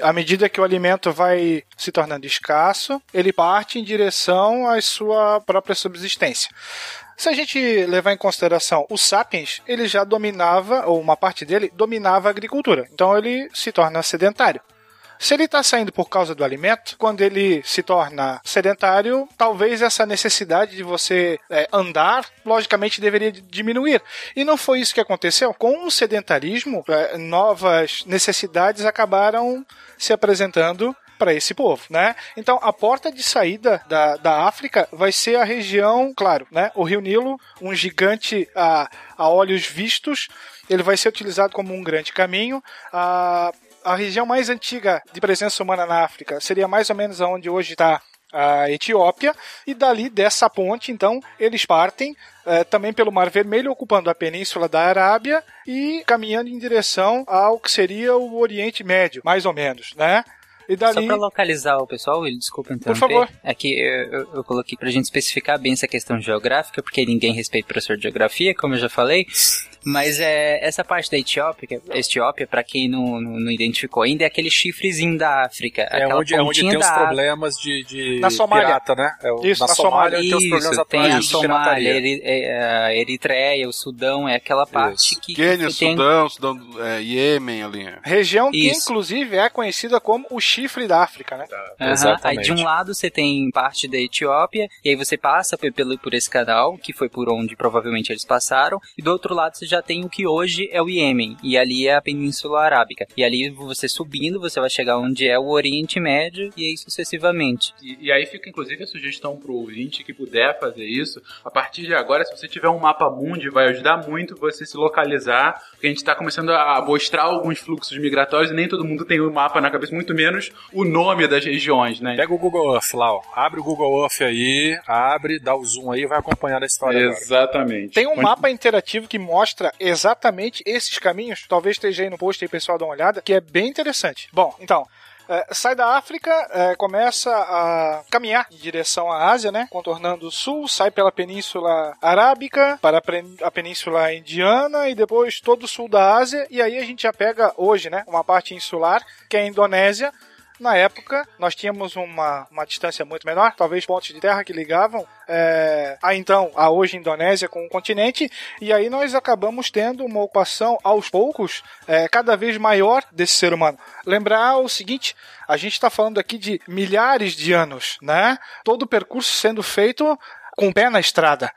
À medida que o alimento vai se tornando escasso, ele parte em direção à sua própria subsistência. Se a gente levar em consideração o Sapiens, ele já dominava, ou uma parte dele, dominava a agricultura. Então ele se torna sedentário. Se ele está saindo por causa do alimento, quando ele se torna sedentário, talvez essa necessidade de você é, andar, logicamente, deveria diminuir. E não foi isso que aconteceu. Com o sedentarismo, é, novas necessidades acabaram se apresentando para esse povo, né? Então a porta de saída da, da África vai ser a região, claro, né? O Rio Nilo, um gigante a, a olhos vistos, ele vai ser utilizado como um grande caminho. A, a região mais antiga de presença humana na África seria mais ou menos onde hoje está a Etiópia, e dali dessa ponte, então, eles partem eh, também pelo Mar Vermelho, ocupando a península da Arábia e caminhando em direção ao que seria o Oriente Médio, mais ou menos, né? E dali... Só pra localizar o pessoal, Will, desculpa interromper. Por favor. É que eu, eu, eu coloquei pra gente especificar bem essa questão geográfica, porque ninguém respeita o professor de geografia, como eu já falei. Mas é, essa parte da Etiópia, que- Etiópia, pra quem não, não, não identificou ainda, é aquele chifrezinho da África. É aquela onde, é onde tem os problemas de, de Na Somália. pirata, né? É o- Isso, na, na Somália, tem os Isso, problemas tem a Somália. Eri- é, a Eritreia, o Sudão, é aquela parte Isso. que, Quênia, que tem... Sudão, Sudão, é, Iêmen ali. Região que, Isso. inclusive, é conhecida como o chifre da África, né? Aí Exatamente. de um lado você tem parte da Etiópia, e aí você passa pe- pelo, por esse canal, que foi por onde provavelmente eles passaram, e do outro lado você já tem o que hoje é o Iêmen, e ali é a Península Arábica. E ali você subindo, você vai chegar onde é o Oriente Médio, e aí sucessivamente. E, e aí fica inclusive a sugestão pro ouvinte que puder fazer isso. A partir de agora, se você tiver um mapa mundi, vai ajudar muito você se localizar, porque a gente está começando a mostrar alguns fluxos migratórios e nem todo mundo tem o mapa na cabeça, muito menos o nome das regiões, né? Pega o Google Earth lá, ó. Abre o Google Earth aí, abre, dá o zoom aí e vai acompanhando a história agora. Exatamente. Tem um Onde- mapa interativo que mostra exatamente esses caminhos. Talvez esteja aí no post aí, pessoal, dá uma olhada, que é bem interessante. Bom, então. é, sai da África, é, começa a caminhar em direção à Ásia, né? Contornando o sul, sai pela Península Arábica para a Península Indiana e depois todo o sul da Ásia. E aí a gente já pega hoje, né? Uma parte insular, que é a Indonésia. Na época, nós tínhamos uma, uma distância muito menor, talvez pontos de terra que ligavam é, a então, a hoje Indonésia com o continente, e aí nós acabamos tendo uma ocupação aos poucos é, cada vez maior desse ser humano. Lembrar o seguinte, a gente está falando aqui de milhares de anos, né? Todo o percurso sendo feito com o pé na estrada.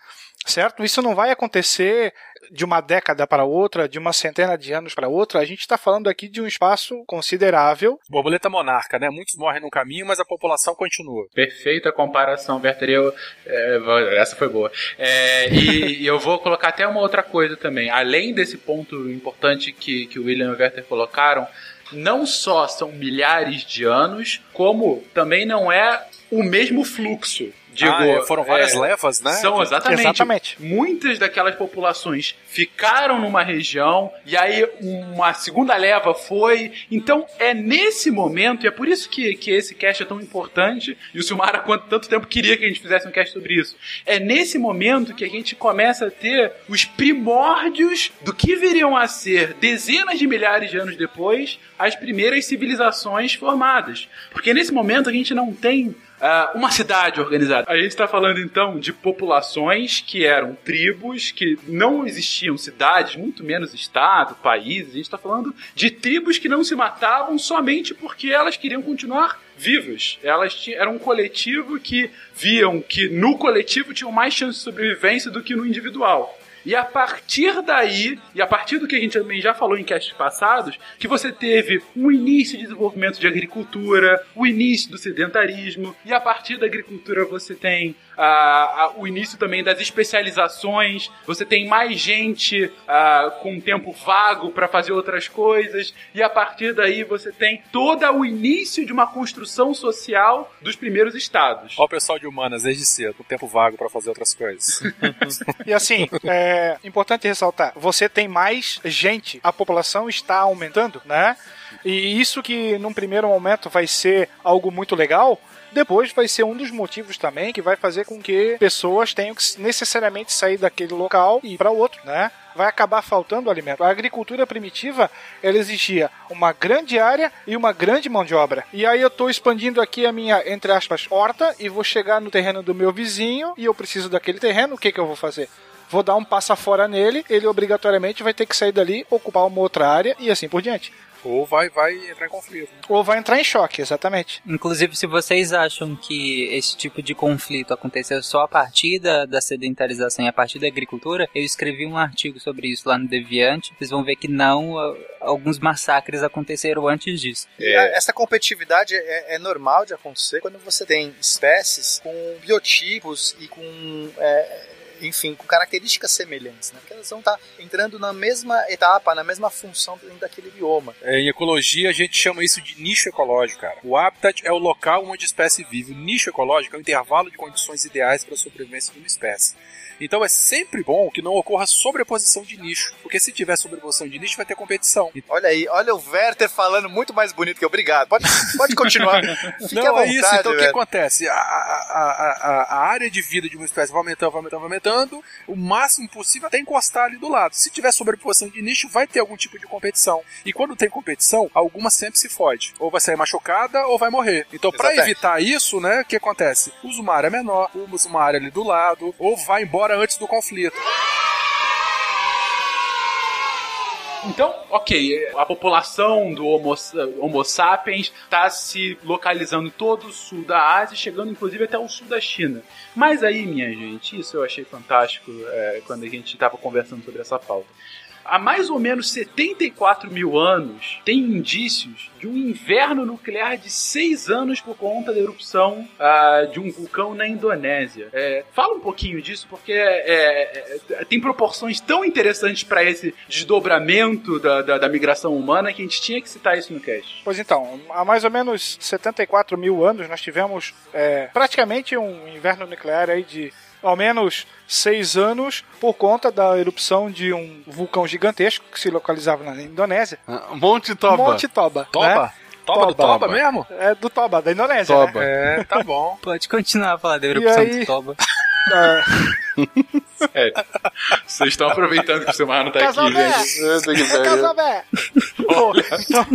Certo? Isso não vai acontecer de uma década para outra, de uma centena de anos para outra. A gente está falando aqui de um espaço considerável Borboleta monarca, né? Muitos morrem no caminho, mas a população continua. Perfeita comparação, Werther. Eu, é, vou- essa foi boa. É, e, e eu vou colocar até uma outra coisa também. Além desse ponto importante que, que o William e o Werther colocaram, não só são milhares de anos, como também não é o mesmo fluxo. Digo, Ah, é, foram várias é, levas, né? São exatamente. Exatamente. Muitas daquelas populações ficaram numa região e aí uma segunda leva foi. Então é nesse momento, e é por isso que, que esse cast é tão importante, e o Silmar há quanto tanto tempo queria que a gente fizesse um cast sobre isso. É nesse momento que a gente começa a ter os primórdios do que viriam a ser dezenas de milhares de anos depois as primeiras civilizações formadas. Porque nesse momento a gente não tem ah, uma cidade organizada. A gente está falando então de populações que eram tribos, que não existiam cidades, muito menos estado, países. A gente está falando de tribos que não se matavam somente porque elas queriam continuar vivas. Elas eram um coletivo que viam que no coletivo tinham mais chance de sobrevivência do que no individual. E a partir daí, e a partir do que a gente também já falou em castes passados, que você teve um início de desenvolvimento de agricultura, o início do sedentarismo, e a partir da agricultura você tem ah, ah, o início também das especializações, você tem mais gente ah, com tempo vago para fazer outras coisas, e a partir daí você tem todo o início de uma construção social dos primeiros estados. Ó o pessoal de humanas desde cedo, com tempo vago pra fazer outras coisas. [laughs] E assim, é importante ressaltar, você tem mais gente, a população está aumentando, né? E isso que num primeiro momento vai ser algo muito legal, depois vai ser um dos motivos também que vai fazer com que pessoas tenham que necessariamente sair daquele local e ir para outro, né? Vai acabar faltando alimento. A agricultura primitiva, ela exigia uma grande área e uma grande mão de obra. E aí eu estou expandindo aqui a minha, entre aspas, horta e vou chegar no terreno do meu vizinho e eu preciso daquele terreno, o que, que eu vou fazer? Vou dar um passa fora nele, ele obrigatoriamente vai ter que sair dali, ocupar uma outra área e assim por diante. Ou vai, vai entrar em conflito. né? Ou vai entrar em choque, exatamente. Inclusive, se vocês acham que esse tipo de conflito aconteceu só a partir da, da sedentarização e a partir da agricultura, eu escrevi um artigo sobre isso lá no Deviante. Vocês vão ver que não, alguns massacres aconteceram antes disso. A- Essa competitividade é, é normal de acontecer quando você tem espécies com biotipos e com. é, enfim, com características semelhantes, né? Porque elas vão estar entrando na mesma etapa, na mesma função dentro daquele bioma. É, Em ecologia, a gente chama isso de nicho ecológico, cara. O habitat é o local onde a espécie vive. O nicho ecológico é o intervalo de condições ideais para a sobrevivência de uma espécie. Então é sempre bom que não ocorra sobreposição de nicho, porque se tiver sobreposição de nicho vai ter competição. Olha aí, olha o Werther falando muito mais bonito que eu. Obrigado. Pode, pode continuar. [laughs] Fique não, à vontade, é isso. Então o que acontece? A, a, a, a- a área de vida de uma espécie vai aumentando, vai aumentando, vai aumentando, o máximo possível até encostar ali do lado. Se tiver sobreposição de nicho, vai ter algum tipo de competição. E quando tem competição, alguma sempre se fode. Ou vai sair machucada ou vai morrer. Então, para evitar isso, né, o que acontece? Usa uma área menor, usa uma área ali do lado, ou vai embora antes do conflito. Então, ok, a população do Homo, homo sapiens está se localizando em todo o sul da Ásia, chegando inclusive até o sul da China. Mas aí, minha gente, isso eu achei fantástico é, quando a gente estava conversando sobre essa pauta. Há mais ou menos 74 mil anos, tem indícios de um inverno nuclear de seis anos por conta da erupção ah, de um vulcão na Indonésia. É, fala um pouquinho disso, porque é, é, tem proporções tão interessantes para esse desdobramento da, da, da migração humana que a gente tinha que citar isso no cast. Pois então, há mais ou menos 74 mil anos nós tivemos é, praticamente um inverno nuclear aí de ao menos seis anos por conta da erupção de um vulcão gigantesco que se localizava na Indonésia. Ah, Monte Toba. Monte Toba. Toba? né? Toba do Toba. Toba mesmo? É do Toba, da Indonésia. Toba. Né? É, tá bom. [laughs] Pode continuar a falar da erupção aí? do Toba. [laughs] É, Vocês estão aproveitando que o Silmar não tá aqui, Bé! gente. É. Casabé! Pô, então...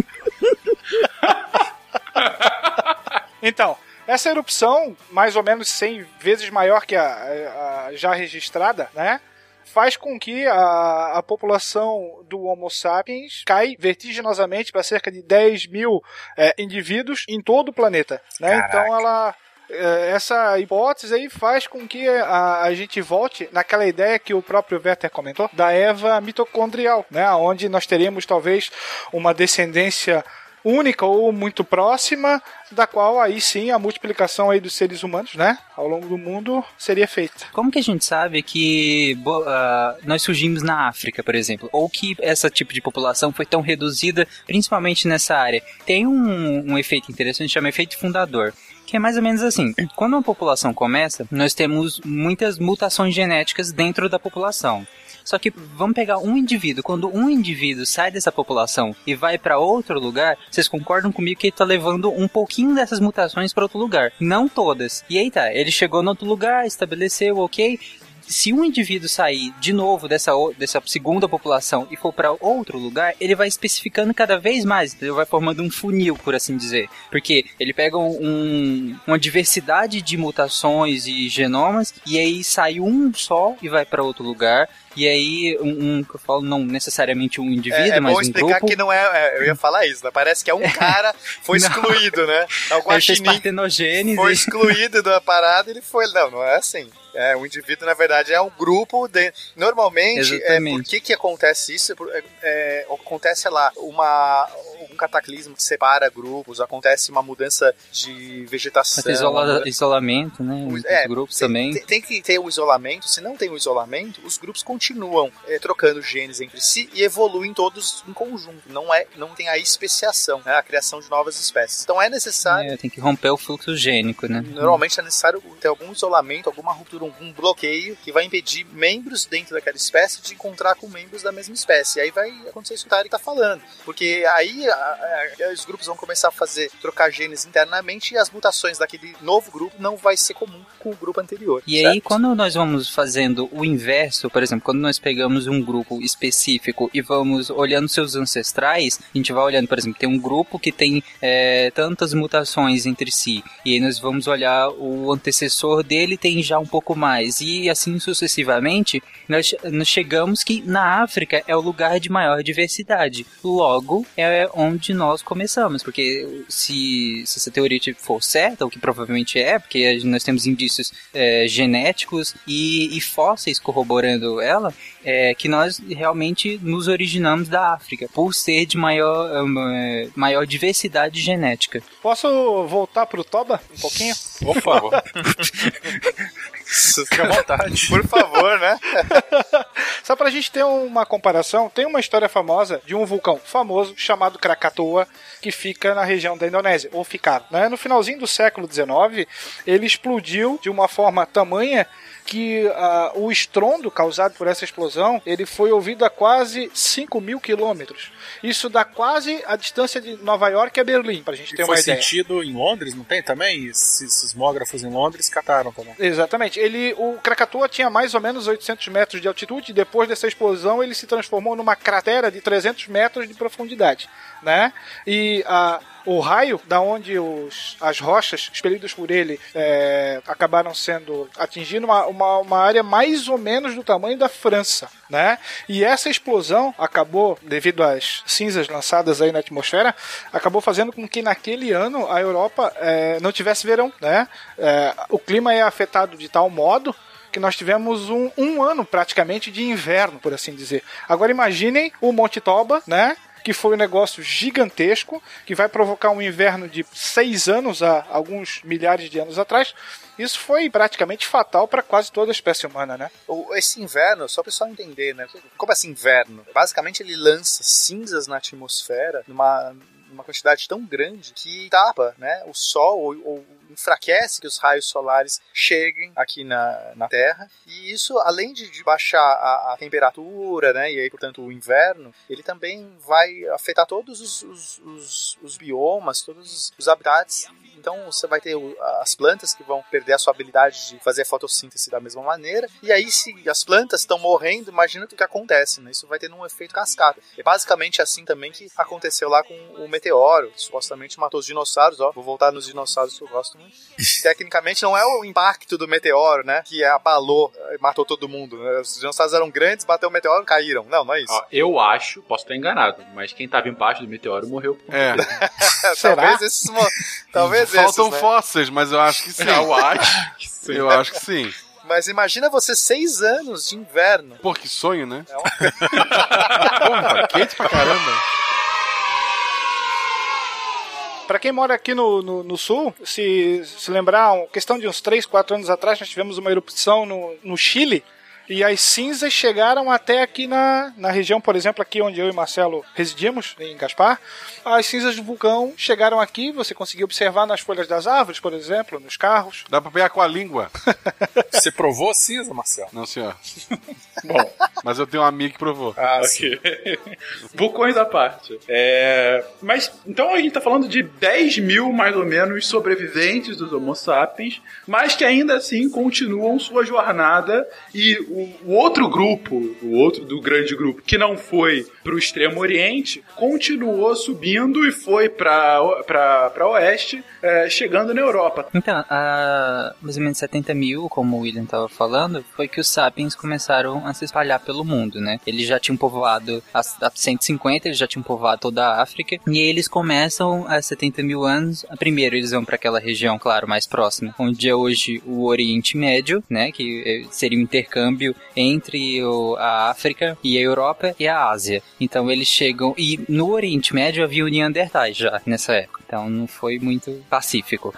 então, essa erupção, mais ou menos 100 vezes maior que a, a já registrada, né? Faz com que a, a população do Homo sapiens cai vertiginosamente para cerca de 10 mil é, indivíduos em todo o planeta. Né? Então ela. é, Essa hipótese aí faz com que a, a gente volte naquela ideia que o próprio Werther comentou, da Eva mitocondrial, né? onde nós teríamos talvez uma descendência única ou muito próxima, da qual aí sim a multiplicação aí dos seres humanos, né, ao longo do mundo seria feita. Como que a gente sabe que ah, nós surgimos na África, por exemplo? Ou que essa tipo de população foi tão reduzida, principalmente nessa área? Tem um, um efeito interessante, chama efeito fundador. Que é mais ou menos assim: quando uma população começa, nós temos muitas mutações genéticas dentro da população. Só que vamos pegar um indivíduo. Quando um indivíduo sai dessa população e vai para outro lugar, vocês concordam comigo que ele tá levando um pouquinho dessas mutações para outro lugar? Não todas. E aí tá, ele chegou no outro lugar, estabeleceu, ok. Se um indivíduo sair de novo dessa, dessa segunda população e for para outro lugar, ele vai especificando cada vez mais, ele vai formando um funil, por assim dizer. Porque ele pega um- uma diversidade de mutações e genomas, e aí sai um só e vai para outro lugar. E aí, um, um que eu falo, não necessariamente um indivíduo, É, é mas bom um explicar grupo. que não é, é, Eu ia falar isso, né? Parece que é um [laughs] cara foi excluído, né? É o Ele fez guaxinim partenogênese. foi excluído da parada ele foi. Não, não é assim. É, um indivíduo, na verdade, é um grupo. De... Normalmente, é, Exatamente. por que, que acontece isso? É, é, acontece lá uma, algum cataclismo que separa grupos, acontece uma mudança de vegetação. Isola- isolamento, né? Os É, grupos tem, também. Tem, tem que ter o isolamento. Se não tem o isolamento, os grupos continuam eh, trocando genes entre si e evoluem todos em conjunto. Não é, não tem a especiação, né, a criação de novas espécies. Então é necessário. É, tem que romper o fluxo gênico, né? Normalmente é necessário ter algum isolamento, alguma ruptura, algum bloqueio que vai impedir membros dentro daquela espécie de encontrar com membros da mesma espécie. E aí vai acontecer isso que o Tarek está falando. Porque aí a- a- os grupos vão começar a fazer, trocar genes internamente e as mutações daquele novo grupo não vai ser comum com o grupo anterior. E certo? aí, quando nós vamos fazendo o inverso, por exemplo, quando nós pegamos um grupo específico e vamos olhando seus ancestrais, a gente vai olhando, por exemplo, tem um grupo que tem é, tantas mutações entre si, e aí nós vamos olhar o antecessor dele tem já um pouco mais, e assim sucessivamente, nós, nós chegamos que na África é o lugar de maior diversidade. Logo, é onde nós começamos, porque se, se essa teoria tipo, for certa, o que provavelmente é, porque nós temos indícios é, genéticos e, e fósseis corroborando ela, é que nós realmente nos originamos da África, por ser de maior, hum, é, maior diversidade genética. Posso voltar pro Toba um pouquinho? Por favor. [laughs] Fica à vontade. [laughs] Por favor, né? [laughs] Só pra gente ter uma comparação, tem uma história famosa de um vulcão famoso chamado Krakatoa, que fica na região da Indonésia, ou ficar. Né? No finalzinho do século XIX, ele explodiu de uma forma tamanha que ah, o estrondo causado por essa explosão ele foi ouvido a quase 5 mil quilômetros. Isso dá quase a distância de Nova York a Berlim, pra gente ter E foi uma ideia. sentido em Londres, não tem também? Esses sismógrafos em Londres cataram também. Exatamente. Ele, o Krakatoa tinha mais ou menos 800 metros de altitude. e Depois dessa explosão, ele se transformou numa cratera de 300 metros de profundidade, né? E a o raio, da onde os, as rochas expelidas por ele é, acabaram sendo atingindo uma, uma, uma área mais ou menos do tamanho da França, né? E essa explosão acabou, devido às cinzas lançadas aí na atmosfera, acabou fazendo com que naquele ano a Europa é, não tivesse verão, né? É, o clima é afetado de tal modo que nós tivemos um, um ano praticamente de inverno, por assim dizer. Agora imaginem o Monte Toba, né? Que foi um negócio gigantesco, que vai provocar um inverno de seis anos há alguns milhares de anos atrás. Isso foi praticamente fatal para quase toda a espécie humana, né? Esse inverno, só para o pessoal entender, né? Como assim inverno? Basicamente ele lança cinzas na atmosfera numa, numa quantidade tão grande que tapa né, o Sol ou, ou enfraquece que os raios solares cheguem aqui na, na Terra. E isso, além de, de baixar a, a temperatura, né, e aí, portanto, o inverno, ele também vai afetar todos os, os, os, os biomas, todos os, habitats então você vai ter as plantas que vão perder a sua habilidade de fazer fotossíntese da mesma maneira. E aí, se as plantas estão morrendo, imagina o que acontece, né? Isso vai ter um efeito cascata. É basicamente assim também que aconteceu lá com o meteoro. que Supostamente matou os dinossauros, ó. Vou voltar nos dinossauros que eu gosto muito. Tecnicamente não é o impacto do meteoro, né? Que abalou, eh, matou todo mundo. né? Os dinossauros eram grandes, bateu o meteoro, caíram. Não, não é isso. Ó, eu acho, posso estar enganado, mas quem tava embaixo do meteoro morreu. por É. [laughs] talvez esses. Talvez Faltam né? fósseis, mas eu acho que [laughs] sim. Eu acho que sim. Eu acho que sim. Mas imagina você seis anos de inverno. Pô, que sonho, né? É um- [laughs] Porra, quente pra caramba. Para quem mora aqui no, no, no sul, se, se lembrar, questão de uns 3, 4 anos atrás, nós tivemos uma erupção no, no Chile. E as cinzas chegaram até aqui na, na região, por exemplo, aqui onde eu e Marcelo residimos, em Gaspar. As cinzas do vulcão chegaram aqui, você conseguiu observar nas folhas das árvores, por exemplo, nos carros. Dá pra pegar com a língua. [laughs] Você provou cinza, Marcelo? Não, senhor. [laughs] Bom, Mas eu tenho um amigo que provou. Ah, ok. [laughs] Vulcões à parte. É, Mas, então a gente tá falando de 10 mil, mais ou menos, sobreviventes dos Homo sapiens, mas que ainda assim continuam sua jornada e o, o outro grupo, o outro do grande grupo, que não foi pro extremo oriente, continuou subindo e foi pra oeste, é, chegando na Europa. Então, há mais ou menos 70 mil, como o William estava falando, foi que os sapiens começaram a se espalhar pelo mundo, né? Eles já tinham povoado, há há 150, eles já tinham povoado toda a África, e eles começam há 70 mil anos. Primeiro, eles vão para aquela região, claro, mais próxima, onde é hoje o Oriente Médio, né? Que eh, seria um intercâmbio intercâmbio entre o- a África e a Europa e a Ásia. Então eles chegam. E no Oriente Médio havia o Neandertais já nessa época. Então não foi muito pacífico.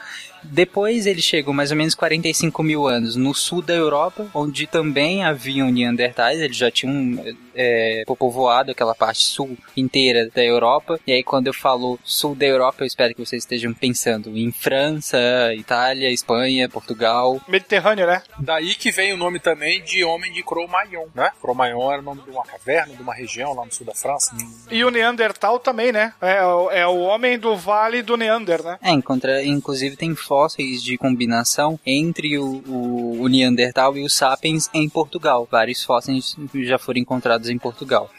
Depois eles chegam mais ou menos 45 mil anos no sul da Europa, onde também haviam Neandertais, eles já tinham é, povoado aquela parte sul inteira da Europa. E aí quando eu falo sul da Europa, eu espero que vocês estejam pensando em França, Itália, Espanha, Portugal. Mediterrâneo, né? Daí que vem o nome também de Homem de Cro-Magnon, né? Cro-Magnon era o nome de uma caverna, de uma região lá no sul da França. E o Neandertal também, né? É, o- é o homem do Vale do Neander, né? É, encontra, inclusive tem fósseis de combinação entre o, o, o Neandertal e o Sapiens em Portugal. Vários fósseis já foram encontrados em Portugal.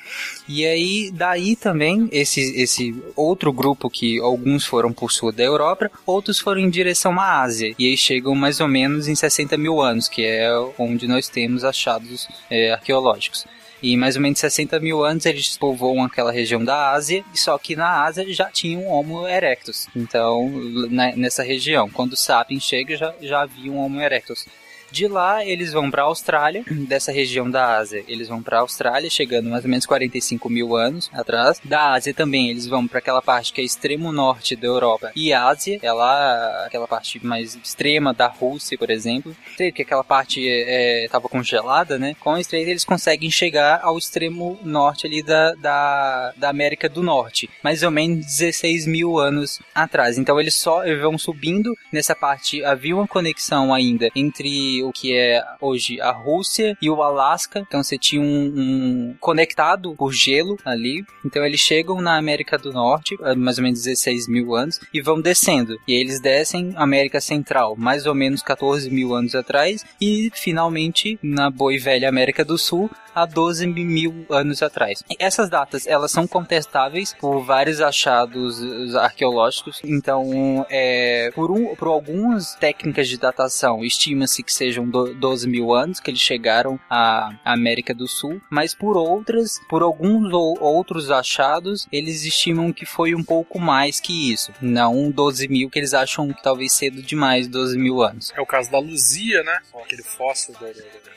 E aí, daí também, esse, esse outro grupo que alguns foram por sul da Europa, outros foram em direção à Ásia. E aí chegam mais ou menos em 60 mil anos, que é onde nós temos achados é, arqueológicos. E mais ou menos 60 mil anos eles povoam aquela região da Ásia, só que na Ásia já tinha um Homo erectus. Então, na- nessa região, quando o Sapiens chega, já, já havia um Homo erectus. De lá, eles vão para a Austrália, [clears throat] dessa região da Ásia. Eles vão para a Austrália, chegando mais ou menos 45 mil anos atrás. Da Ásia também, eles vão para aquela parte que é extremo norte da Europa e Ásia. É lá aquela parte mais extrema da Rússia, por exemplo. Sei que aquela parte estava congelada, né? Com a estreita, eles conseguem chegar ao extremo norte ali da, da, da América do Norte. Mais ou menos 16 mil anos atrás. Então, eles só vão subindo nessa parte. Havia uma conexão ainda entre o que é hoje a Rússia e o Alasca. Então você tinha um, um conectado por gelo ali. Então eles chegam na América do Norte, mais ou menos 16 mil anos, e vão descendo. E eles descem América Central, mais ou menos 14 mil anos atrás, e finalmente na boa e velha América do Sul, há 12 mil anos atrás. Essas datas, elas são contestáveis por vários achados eh, arqueológicos, então, é, por, um, por algumas técnicas de datação, estima-se que sejam do, 12 mil anos que eles chegaram à América do Sul, mas por outras, por alguns ou, outros achados, eles estimam que foi um pouco mais que isso, não 12 mil, que eles acham que talvez cedo demais 12 mil anos. É o caso da Luzia, né? Aquele fóssil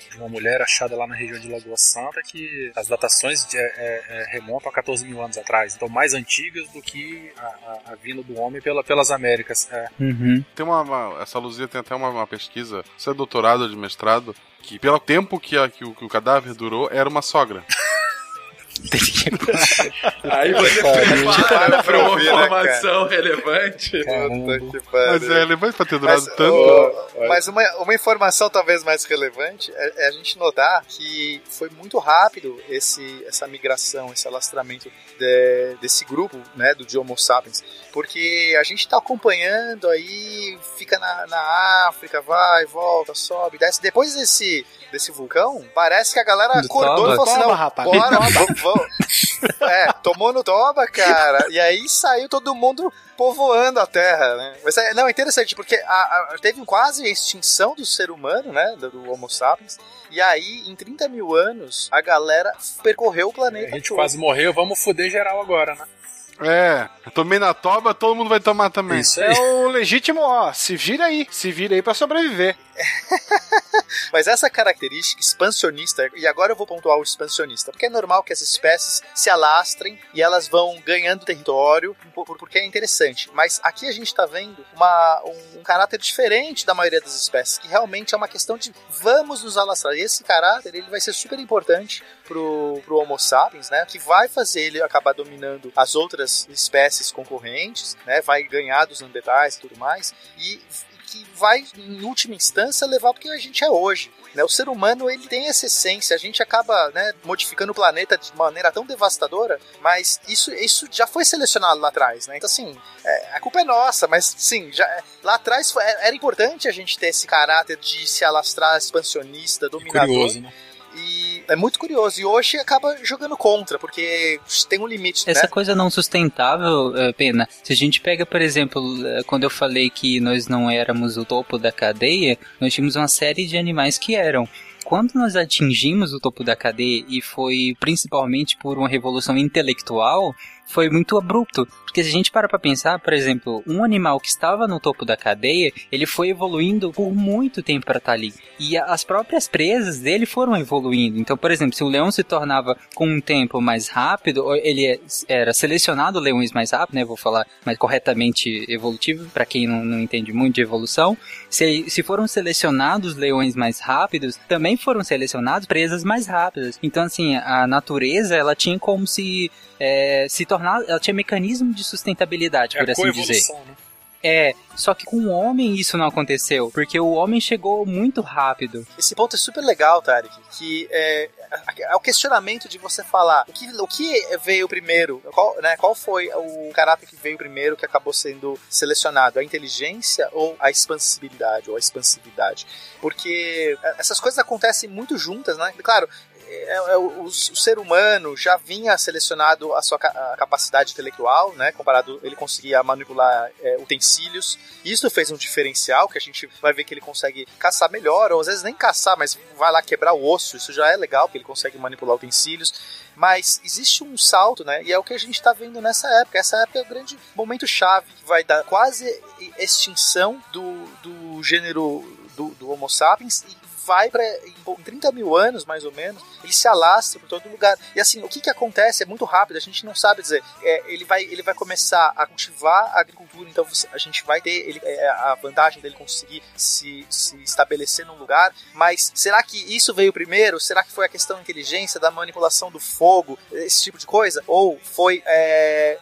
de uma mulher achada lá na região de Lagoa Santa, que as datações de- é, é, é, remontam a 14 mil anos atrás. Então, mais antigas do que a, a- a vinda do homem pela, pelas Américas. É. Uhum. Tem uma, uma- Essa Luzia tem até uma, uma pesquisa, isso é doutorado ou de mestrado, que pelo tempo que, a- que o, que o cadáver durou, era uma sogra. [laughs] Aí você Pariu. prepara pra uma né, informação relevante. Puta que pariu. Mas é relevante pra ter durado Mas, tanto. ô, mas uma, uma informação talvez mais relevante é, é a gente notar que foi muito rápido esse, essa migração, esse alastramento de- desse grupo, né, do de Homo sapiens, porque a gente está acompanhando aí, fica na, na África, vai, volta, sobe, desce. Depois desse, desse vulcão, parece que a galera Do acordou e falou assim, não, rapaz, bora, vamos. É, tomou no toba, cara, e aí saiu todo mundo povoando a Terra, né? Mas é, não, é interessante, porque a- a- teve quase a extinção do ser humano, né? Do, do Homo sapiens. E aí, em 30 mil anos, a galera percorreu o planeta A gente todo. quase morreu, vamos foder geral agora, né? É, tomei na toba, todo mundo vai tomar também. Isso aí. É o legítimo, ó, se vira aí, se vira aí pra sobreviver. [laughs] [laughs] Mas essa característica expansionista, e agora eu vou pontuar o expansionista, porque é normal que as espécies se alastrem e elas vão ganhando território, por- por- porque é interessante. Mas aqui a gente está vendo uma, um, caráter diferente da maioria das espécies, que realmente é uma questão de vamos nos alastrar. E esse caráter ele vai ser super importante pro, pro Homo sapiens, né? Que vai fazer ele acabar dominando as outras espécies concorrentes, né? Vai ganhar dos Neandertais e tudo mais. E que vai, em última instância, levar porque a gente é hoje. Né? O ser humano ele tem essa essência, a gente acaba né, modificando o planeta de maneira tão devastadora, mas isso, isso já foi selecionado lá atrás. Né? Então, assim, é, a culpa é nossa, mas sim, já, lá atrás foi- era importante a gente ter esse caráter de se alastrar expansionista, dominador. Curioso, né? E é muito curioso. E hoje acaba jogando contra, porque tem um limite, Essa né? coisa não sustentável, é, Pena, se a gente pega, por exemplo, é, quando eu falei que nós não éramos o topo da cadeia, nós tínhamos uma série de animais que eram. Quando nós atingimos o topo da cadeia, e foi principalmente por uma revolução intelectual, foi muito abrupto. Porque se a gente para pra pensar, por exemplo, um animal que estava no topo da cadeia, ele foi evoluindo por muito tempo para estar ali. E as próprias presas dele foram evoluindo. Então, por exemplo, se o leão se tornava com um tempo mais rápido, ele é- era selecionado leões mais rápido, né? Vou falar mais corretamente evolutivo, para quem não, não entende muito de evolução. Se, se foram selecionados leões mais rápidos, também foram selecionados presas mais rápidas. Então, assim, a natureza, ela tinha como se é, se tornar, ela tinha mecanismo de sustentabilidade, É por assim dizer. né? É, só que com o homem isso não aconteceu, porque o homem chegou muito rápido. Esse ponto é super legal, Tarek, que é, é o questionamento de você falar o que, o que veio primeiro, qual, né, qual foi o caráter que veio primeiro que acabou sendo selecionado, a inteligência ou a expansibilidade, ou a expansividade. Porque essas coisas acontecem muito juntas, né? Claro, é, é, o, o ser humano já vinha selecionado a sua a capacidade intelectual, né? Comparado, ele conseguia manipular é, utensílios. Isso fez um diferencial que a gente vai ver que ele consegue caçar melhor, ou às vezes nem caçar, mas vai lá quebrar o osso. Isso já é legal, porque ele consegue manipular utensílios. Mas existe um salto, né? E é o que a gente está vendo nessa época. Essa época é o grande momento chave que vai dar quase extinção do, do gênero do, do Homo sapiens e vai para em 30 mil anos, mais ou menos, ele se alastra por todo lugar. E assim, o que que acontece é muito rápido, a gente não sabe dizer. É, ele, vai, ele vai começar a cultivar a agricultura, então você- a gente vai ter ele, é, a vantagem dele conseguir se, se estabelecer num lugar, mas será que isso veio primeiro? Será que foi a questão da inteligência, da manipulação do fogo, esse tipo de coisa? Ou foi é,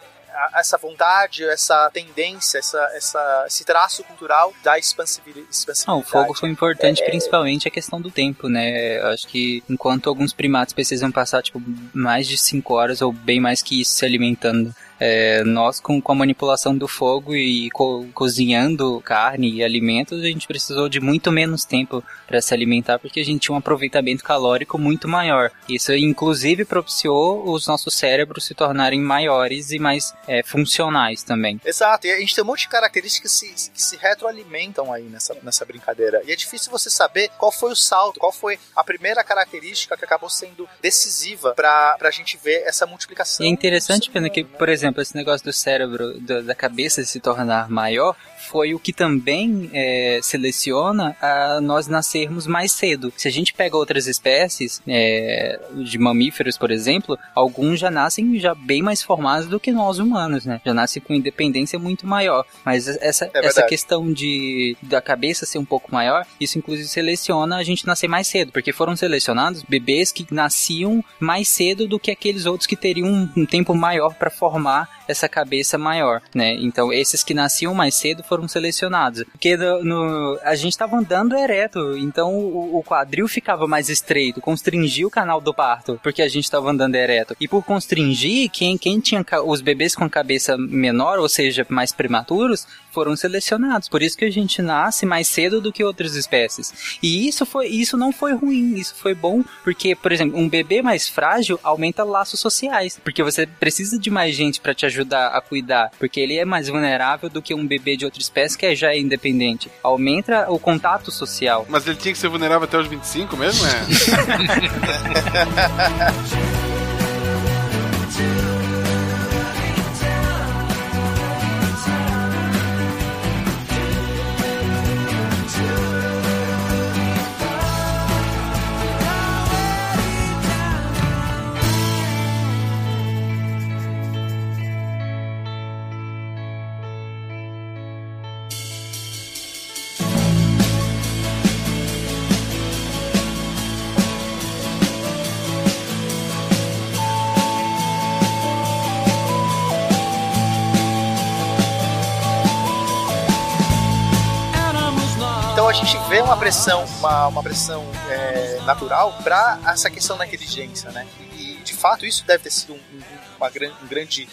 essa vontade, essa tendência, essa, essa, esse traço cultural da expansibilidade? Não, o fogo foi importante É, principalmente a questão do tempo, né? Eu Acho que enquanto alguns primatas precisam passar tipo mais de 5 horas ou bem mais que isso se alimentando, é, nós com, com a manipulação do fogo e co- cozinhando carne e alimentos, a gente precisou de muito menos tempo para se alimentar porque a gente tinha um aproveitamento calórico muito maior. Isso inclusive propiciou os nossos cérebros se tornarem maiores e mais é, funcionais também. Exato, e a gente tem um monte de características que se, que se retroalimentam aí nessa, nessa brincadeira. E é difícil você saber qual foi o salto, qual foi a primeira característica que acabou sendo decisiva pra, pra gente ver essa multiplicação. E é interessante, Pena, que, né? por exemplo, esse negócio do cérebro, da, da cabeça se tornar maior, foi o que também é, seleciona a nós nascermos mais cedo. Se a gente pega outras espécies é, de mamíferos, por exemplo, alguns já nascem já bem mais formados do que nós humanos, né? Já nascem com independência muito maior. Mas essa, É essa questão de da cabeça ser um pouco maior, isso inclusive seleciona a gente nascer mais cedo, porque foram selecionados bebês que nasciam mais cedo do que aqueles outros que teriam um, um tempo maior para formar essa cabeça maior, né? Então esses que nasciam mais cedo foram selecionados, porque no, no- a gente estava andando ereto, então o, o quadril ficava mais estreito, constringia o canal do parto, porque a gente estava andando ereto. E por constringir, quem, quem tinha os bebês com cabeça menor, ou seja, mais prematuros, foram selecionados. Por isso que a gente nasce mais cedo do que outras espécies. E isso foi, isso não foi ruim, isso foi bom, porque, por exemplo, um bebê mais frágil aumenta laços sociais, porque você precisa de mais gente para te ajudar a cuidar, porque ele é mais vulnerável do que um bebê de outra espécie que é já independente. Aumenta o contato social. Mas ele tinha que ser vulnerável até os 25 mesmo, é? [laughs] gente vê uma pressão, uma, uma pressão é, natural para essa questão da inteligência, né? E de fato isso deve ter sido um, um- um grande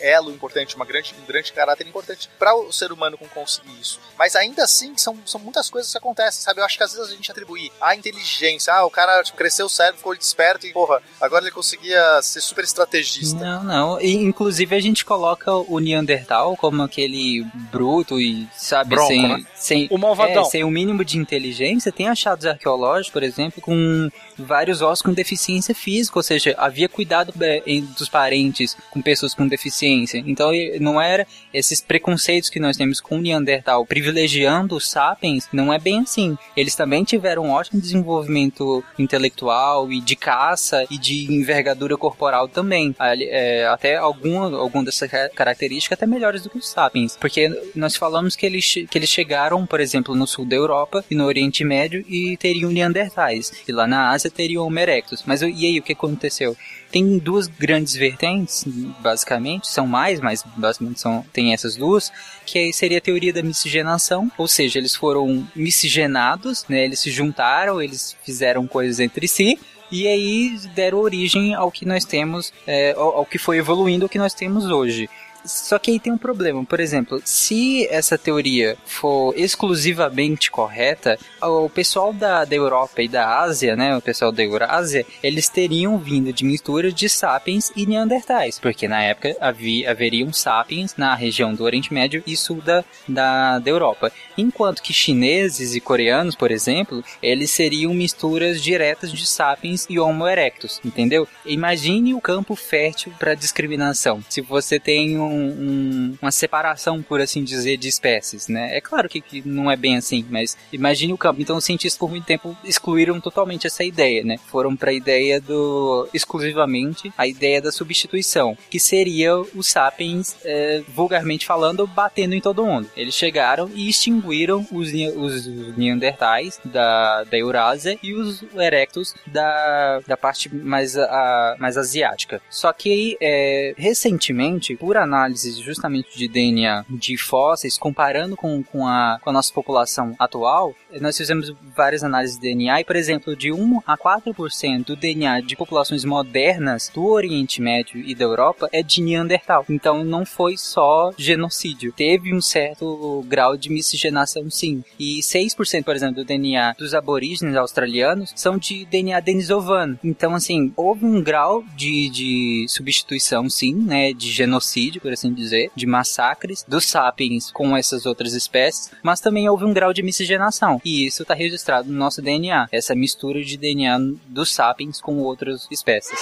elo importante, uma grande, um grande caráter importante para o ser humano conseguir isso. Mas ainda assim são, são muitas coisas que acontecem, sabe? Eu acho que às vezes a gente atribui a inteligência, ah, o cara tipo, cresceu o cérebro, ficou desperto e porra, agora ele conseguia ser super estrategista. Não, não. E, inclusive a gente coloca o Neandertal como aquele bruto e, sabe, Bronco, sem, né? sem, O malvadão. é, sem o mínimo de inteligência. Tem achados arqueológicos, por exemplo, com vários ossos com deficiência física, ou seja, havia cuidado é, dos parentes com pessoas com deficiência ciência. Então não era esses preconceitos que nós temos com o Neandertal privilegiando os sapiens, não é bem assim. Eles também tiveram um ótimo desenvolvimento intelectual e de caça e de envergadura corporal também. É, até alguma, alguma dessas ca- características até melhores do que os sapiens. Porque nós falamos que eles, que eles chegaram, por exemplo, no sul da Europa e no Oriente Médio e teriam Neandertais. E lá na Ásia teriam Homo erectus. Mas e aí, o que aconteceu? tem duas grandes vertentes, basicamente, são mais, mas basicamente são, tem essas duas, que seria a teoria da miscigenação, ou seja, eles foram miscigenados, né, eles se juntaram, eles fizeram coisas entre si, e aí deram origem ao que nós temos, é, ao, ao que foi evoluindo, ao que nós temos hoje. Só que aí tem um problema, por exemplo, se essa teoria for exclusivamente correta, o pessoal da, da Europa e da Ásia, né, o pessoal da Eurásia, eles teriam vindo de mistura de sapiens e neandertais, porque na época havia, haveriam sapiens na região do Oriente Médio e sul da, da, da Europa. Enquanto que chineses e coreanos, por exemplo, eles seriam misturas diretas de sapiens e Homo erectus, entendeu? Imagine o campo fértil para discriminação. Se você tem um, um- uma separação, por assim dizer, de espécies, né? É claro que, que não é bem assim, mas imagine o campo. Então os cientistas por muito tempo excluíram totalmente essa ideia, né? Foram para a ideia do exclusivamente a ideia da substituição, que seria os sapiens, é, vulgarmente falando, batendo em todo mundo. Eles chegaram e extinguiram os, ne- os neandertais da, da Eurásia e os erectus da, da parte mais, a, mais asiática. Só que é, recentemente, por análise justamente de DNA de fósseis, comparando com, com, a, com a nossa população atual, nós fizemos várias análises de DNA e, por exemplo, de 1 a 4% do DNA de populações modernas do Oriente Médio e da Europa é de Neandertal. Então não foi só genocídio. Teve um certo grau de miscigenação, sim. E 6%, por exemplo, do DNA dos aborígenes australianos são de DNA denisovano. Então, assim, houve um grau de, de substituição, sim, né? De genocídio, por assim dizer, de massacres dos sapiens com essas outras espécies, mas também houve um grau de miscigenação. E isso está registrado no nosso DNA, essa mistura de DNA dos sapiens com outras espécies.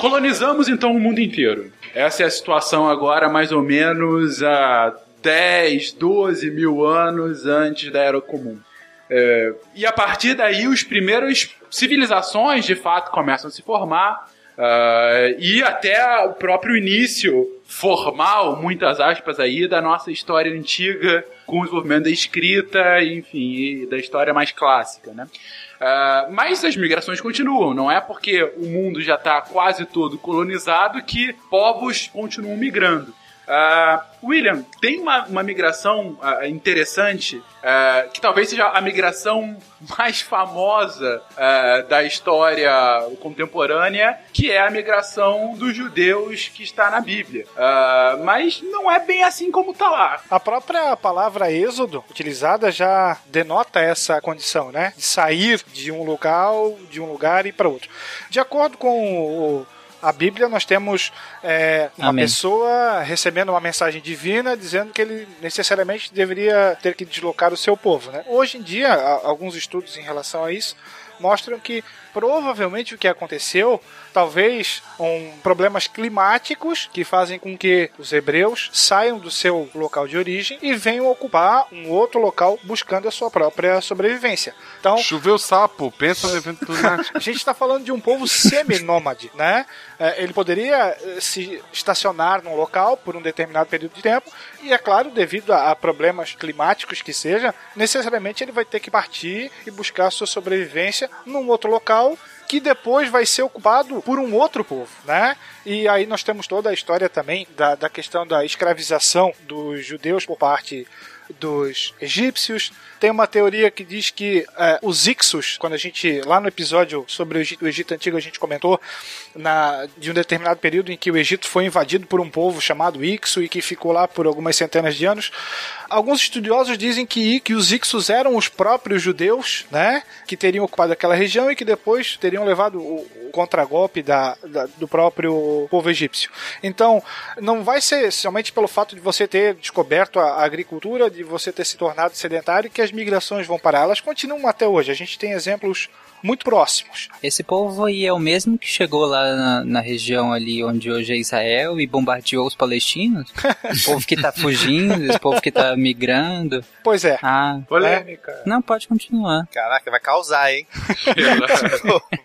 Colonizamos então o mundo inteiro. Essa é a situação agora, mais ou menos há 10, 12 mil anos antes da Era Comum. É, e a partir daí, os primeiras civilizações de fato começam a se formar. Ah, e até o próprio início formal, muitas aspas aí, da nossa história antiga, com o desenvolvimento da escrita, enfim, da história mais clássica, né? Ah, mas as migrações continuam, não é porque o mundo já está quase todo colonizado que povos continuam migrando. Ah, William, tem uma, uma migração ah, interessante, ah, que talvez seja a migração [laughs] mais famosa da história contemporânea, que é a migração dos judeus que está na Bíblia. Mas não é bem assim como está lá. A própria palavra êxodo utilizada já denota essa condição, né? De sair de um local, de um lugar e para outro. De acordo com o- a Bíblia, nós temos é, uma Amém. pessoa recebendo uma mensagem divina dizendo que ele necessariamente deveria ter que deslocar o seu povo. Né? Hoje em dia, alguns estudos em relação a isso mostram que provavelmente o que aconteceu, talvez um, problemas climáticos que fazem com que os hebreus saiam do seu local de origem e venham ocupar um outro local buscando a sua própria sobrevivência. Então, Choveu sapo, pensa no evento climático. [laughs] a gente está falando de um povo semi-nômade, né? É, Ele poderia eh, se estacionar num local por um determinado período de tempo e, é claro, devido a, a problemas climáticos que seja, necessariamente ele vai ter que partir e buscar a sua sobrevivência num outro local que depois vai ser ocupado por um outro povo, né? E aí nós temos toda a história também da, da questão da escravização dos judeus por parte dos egípcios. Tem uma teoria que diz que é, os Ixos, quando a gente, lá no episódio sobre o Egito, o Egito Antigo, a gente comentou na, de um determinado período em que o Egito foi invadido por um povo chamado Ixo e que ficou lá por algumas centenas de anos. Alguns estudiosos dizem que, que os Ixos eram os próprios judeus, né, que teriam ocupado aquela região e que depois teriam levado o, o contragolpe da, da- do próprio povo egípcio. Então, não vai ser somente pelo fato de você ter descoberto a, a agricultura, de você ter se tornado sedentário, que as migrações vão parar. Elas continuam até hoje. A gente tem exemplos muito próximos. Esse povo aí é o mesmo que chegou lá na, na região ali onde hoje é Israel e bombardeou os palestinos? [laughs] o povo que tá fugindo, esse povo que tá migrando. Pois é. Ah, Polêmica. não, pode continuar. Caraca, vai causar, hein? [laughs]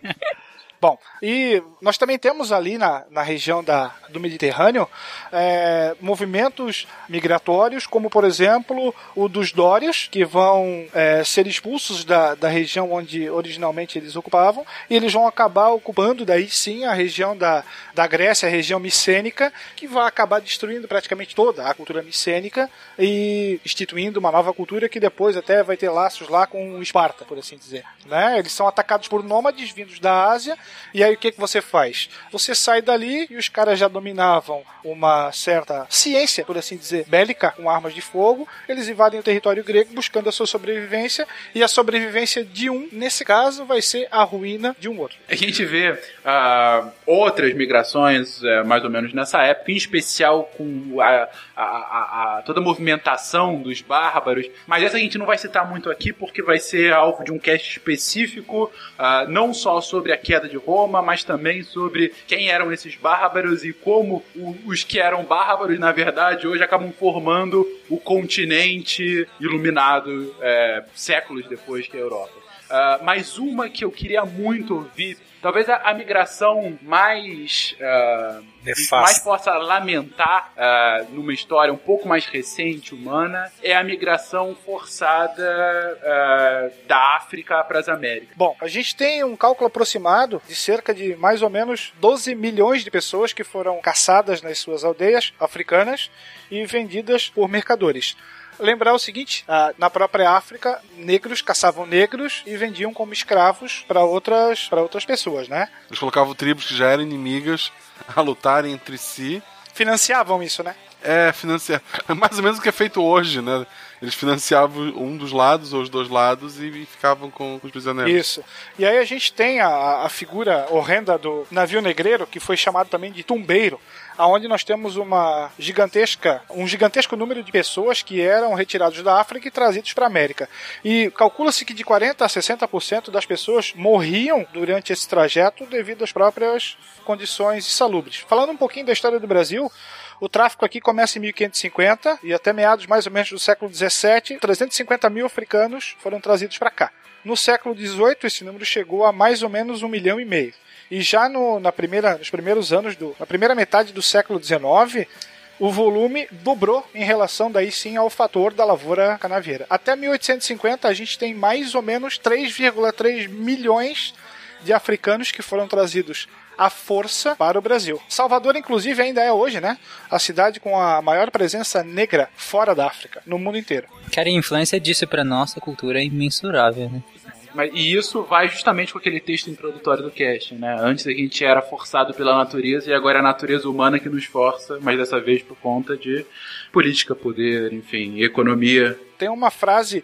[laughs] Bom, e nós também temos ali na, na região da, do Mediterrâneo é, movimentos migratórios, como por exemplo o dos Dórias, que vão é, ser expulsos da, da região onde originalmente eles ocupavam, e eles vão acabar ocupando daí sim a região da, da Grécia, a região micênica, que vai acabar destruindo praticamente toda a cultura micênica e instituindo uma nova cultura que depois até vai ter laços lá com Esparta, por assim dizer. Né? Eles são atacados por nômades vindos da Ásia e aí o que, que você faz? Você sai dali e os caras já dominavam uma certa ciência, por assim dizer, bélica, com armas de fogo. Eles invadem o território grego buscando a sua sobrevivência e a sobrevivência de um, nesse caso, vai ser a ruína de um outro. A gente vê ah, outras migrações eh, mais ou menos nessa época, em especial com a, a- a- toda a movimentação dos bárbaros, mas essa a gente não vai citar muito aqui porque vai ser alvo de um cast específico, ah, não só sobre a queda de Roma, mas também sobre quem eram esses bárbaros e como os que eram bárbaros, na verdade, hoje acabam formando o continente iluminado eh, séculos depois que a Europa. Ah, mas uma que eu queria muito ouvir, talvez a, a migração mais. Nefasta. mais possa lamentar ah, numa história um pouco mais recente, humana, é a migração forçada ah, da África para as Américas. Bom, a gente tem um cálculo aproximado de cerca de mais ou menos 12 milhões de pessoas que foram caçadas nas suas aldeias africanas e vendidas por mercadores. Lembrar o seguinte: ah, na própria África, negros caçavam negros e vendiam como escravos para outras, para outras pessoas, né? Eles colocavam tribos que já eram inimigas a lutarem entre si. Financiavam isso, né? É, financiar. [laughs] É mais ou menos o que é feito hoje, né? Eles financiavam um dos lados ou os dois lados e ficavam com os prisioneiros. Isso. E aí a gente tem a, a figura horrenda do navio negreiro, que foi chamado também de tumbeiro, aonde nós temos uma gigantesca, um gigantesco número de pessoas que eram retirados da África e trazidos para a América. E calcula-se que de 40 a 60% das pessoas morriam durante esse trajeto devido às próprias condições insalubres. Falando um pouquinho da história do Brasil, o tráfico aqui começa em 1550 e até meados mais ou menos do século 17, 350 mil africanos foram trazidos para cá. No século XVIII, esse número chegou a mais ou menos um milhão e meio. E já no, na primeira, nos primeiros anos, do, na primeira metade do século XIX, o volume dobrou em relação daí sim ao fator da lavoura canavieira. Até 1850 a gente tem mais ou menos 3,3 milhões de africanos que foram trazidos à força para o Brasil. Salvador, inclusive, ainda é hoje, né? A cidade com a maior presença negra fora da África, no mundo inteiro. Cara, a influência disso pra nossa cultura é imensurável, né? Mas, e isso vai justamente com aquele texto introdutório do cast, né? Antes a gente era forçado pela natureza e agora é a natureza humana que nos força, mas dessa vez por conta de política, poder, enfim, economia. Tem uma frase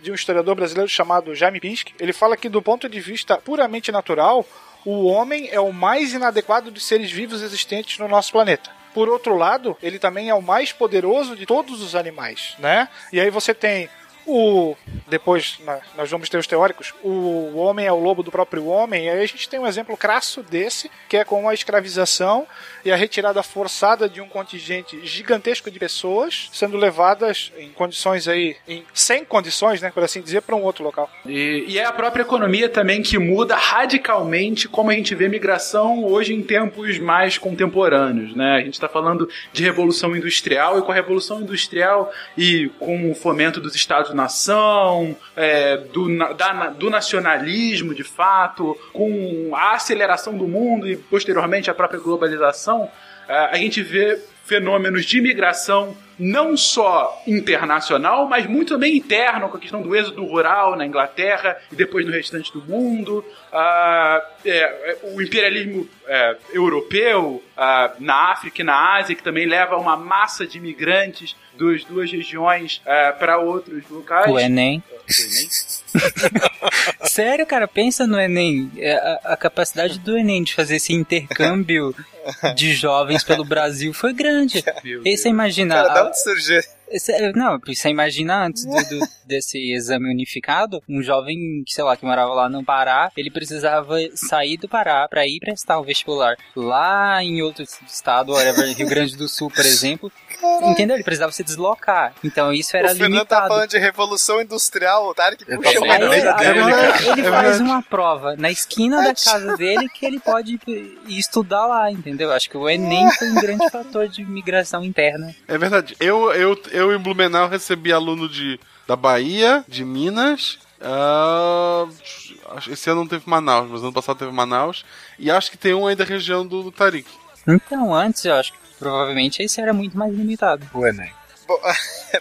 de um historiador brasileiro chamado Jaime Pinsky. Ele fala que, do ponto de vista puramente natural, o homem é o mais inadequado dos seres vivos existentes no nosso planeta. Por outro lado, ele também é o mais poderoso de todos os animais, né? E aí você tem o depois na- nós vamos ter os teóricos. O homem é o lobo do próprio homem. E aí a gente tem um exemplo crasso desse que é com a escravização e a retirada forçada de um contingente gigantesco de pessoas sendo levadas em condições aí em sem condições né por assim dizer para um outro local. E, e é a própria economia também que muda radicalmente como a gente vê migração hoje em tempos mais contemporâneos, né? A gente está falando de revolução industrial e com a revolução industrial e com o fomento dos estados-nação, é, do, da- do nacionalismo de fato, com a aceleração do mundo e posteriormente a própria globalização, é, a gente vê fenômenos de migração não só internacional, mas muito também interno, com a questão do êxodo rural na Inglaterra e depois no restante do mundo. Ah, é, é, o imperialismo é, europeu ah, na África e na Ásia, que também leva uma massa de imigrantes das duas regiões para outros locais. O Enem. O Enem? [laughs] Sério, cara, pensa no Enem. É, A, a capacidade do Enem de fazer esse intercâmbio de jovens pelo Brasil foi grande. [laughs] Meu E você imagina. Cara, a- da onde surgiu Cê- Não, você imagina antes do- do- [laughs] desse exame unificado, um jovem, sei lá, que morava lá no Pará, ele precisava sair do Pará pra ir prestar o vestibular lá em outro estado, whatever, Rio Grande do Sul, por [laughs] exemplo. Entendeu? Ele precisava se deslocar. Então isso era o Fernando tá limitado. falando de revolução industrial, o Tarek puxa Aí, dele, cara. ele faz uma prova na esquina da casa dele que ele pode ir estudar lá, entendeu? Acho que o Enem foi um grande fator de migração interna. É verdade. Eu, eu, eu em Blumenau recebi aluno de, da Bahia, de Minas. acho- esse ano não teve Manaus, mas ano passado teve Manaus. E acho que tem um aí da região do, do Tarik. Então, antes eu acho que provavelmente esse era muito mais limitado. O Enem. Bom,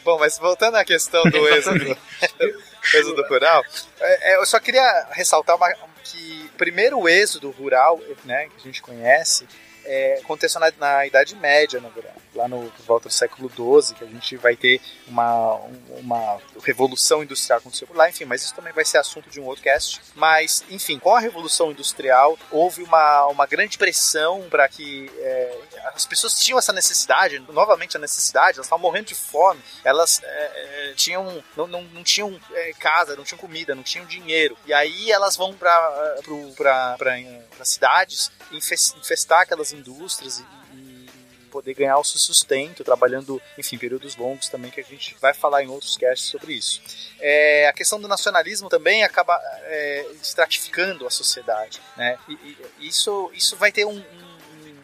bom, mas voltando à questão do [laughs] êxodo, [laughs] êxodo rural, é, é, eu só queria ressaltar uma, que primeiro o êxodo rural, né, que a gente conhece, é, aconteceu na, na Idade Média, na verdade, lá no por volta do século XII, que a gente vai ter uma, um- uma revolução industrial aconteceu por lá, enfim, mas isso também vai ser assunto de um outro cast. Mas, enfim, com a revolução industrial houve uma, uma grande pressão para que é, as pessoas tinham essa necessidade, novamente a necessidade, elas estavam morrendo de fome, elas é, tinham não, não, não tinham é, casa, não tinham comida, não tinham dinheiro. E aí elas vão para para cidades infes- infestar aquelas indústrias e, e poder ganhar o seu sustento, trabalhando, enfim, períodos longos também, que a gente vai falar em outros casts sobre isso. É, a questão do nacionalismo também acaba é, estratificando a sociedade, né? E, e isso, isso vai ter um, um-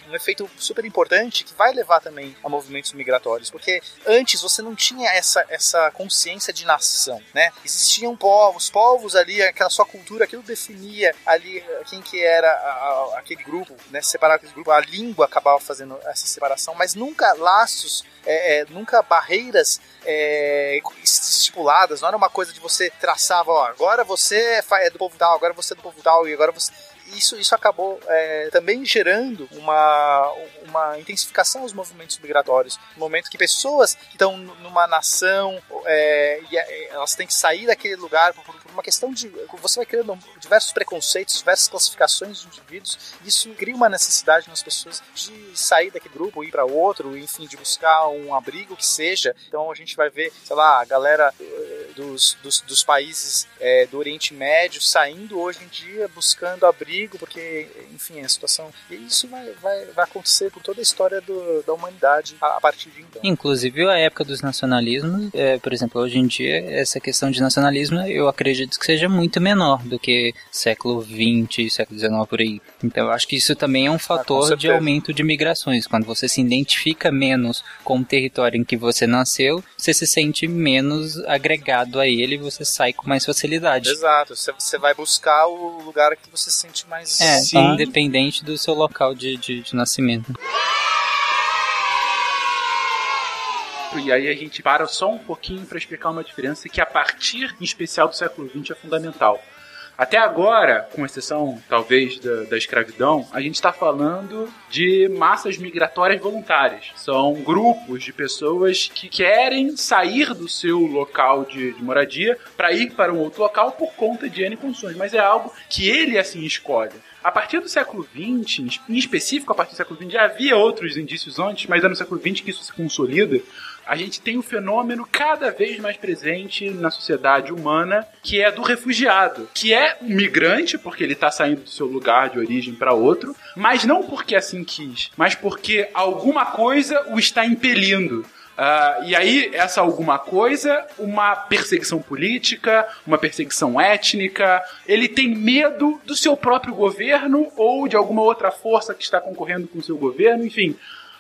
um efeito super importante que vai levar também a movimentos migratórios, porque antes você não tinha essa, essa consciência de nação, né? Existiam povos, povos ali, aquela sua cultura, aquilo definia ali eh, quem que era a- a- aquele grupo, né? Separar aquele grupo, a língua acabava fazendo essa separação, mas nunca laços, é, é, nunca barreiras é, estipuladas, não era uma coisa de você traçava, ó, agora você é é do povo tal, agora você é do povo tal, e agora você isso, isso acabou é, também gerando uma, uma intensificação dos movimentos migratórios. No momento que pessoas que estão numa nação, é, e é, elas têm que sair daquele lugar por, por uma questão de. Você vai criando diversos preconceitos, diversas classificações de indivíduos, e isso cria uma necessidade nas pessoas de sair daquele grupo, ir para outro, enfim, de buscar um abrigo que seja. Então a gente vai ver, sei lá, a galera eh, dos, dos, dos países eh, do Oriente Médio saindo hoje em dia buscando abrigo, porque, enfim, a situação. E isso vai, vai, vai acontecer por toda a história do, da humanidade a, a partir de então. Inclusive a época dos nacionalismos, é, por exemplo, hoje em dia, essa questão de nacionalismo eu acredito que seja muito menor do que século XX, século XIX por aí. Então eu acho que isso também é um fator de certeza. aumento de migrações. Quando você se identifica menos com o território em que você nasceu, você se sente menos agregado a ele e você sai com mais facilidade. Exato, você, você vai buscar o lugar que você se sente mais. É, Sim. independente do seu local de, de, de nascimento. E aí a gente para só um pouquinho para explicar uma diferença que a partir, em especial, do século XX é fundamental. Até agora, com exceção talvez da, da escravidão, a gente está falando de massas migratórias voluntárias. São grupos de pessoas que querem sair do seu local de, de moradia para ir para um outro local por conta de N condições, mas é algo que ele assim escolhe. A partir do século XX, em específico a partir do século XX, já havia outros indícios antes, mas é no século XX que isso se consolida. A gente tem um fenômeno cada vez mais presente na sociedade humana, que é do refugiado, que é um migrante, porque ele está saindo do seu lugar de origem para outro, mas não porque assim quis, mas porque alguma coisa o está impelindo. Ah, e aí, essa alguma coisa, uma perseguição política, uma perseguição étnica, ele tem medo do seu próprio governo ou de alguma outra força que está concorrendo com o seu governo, enfim.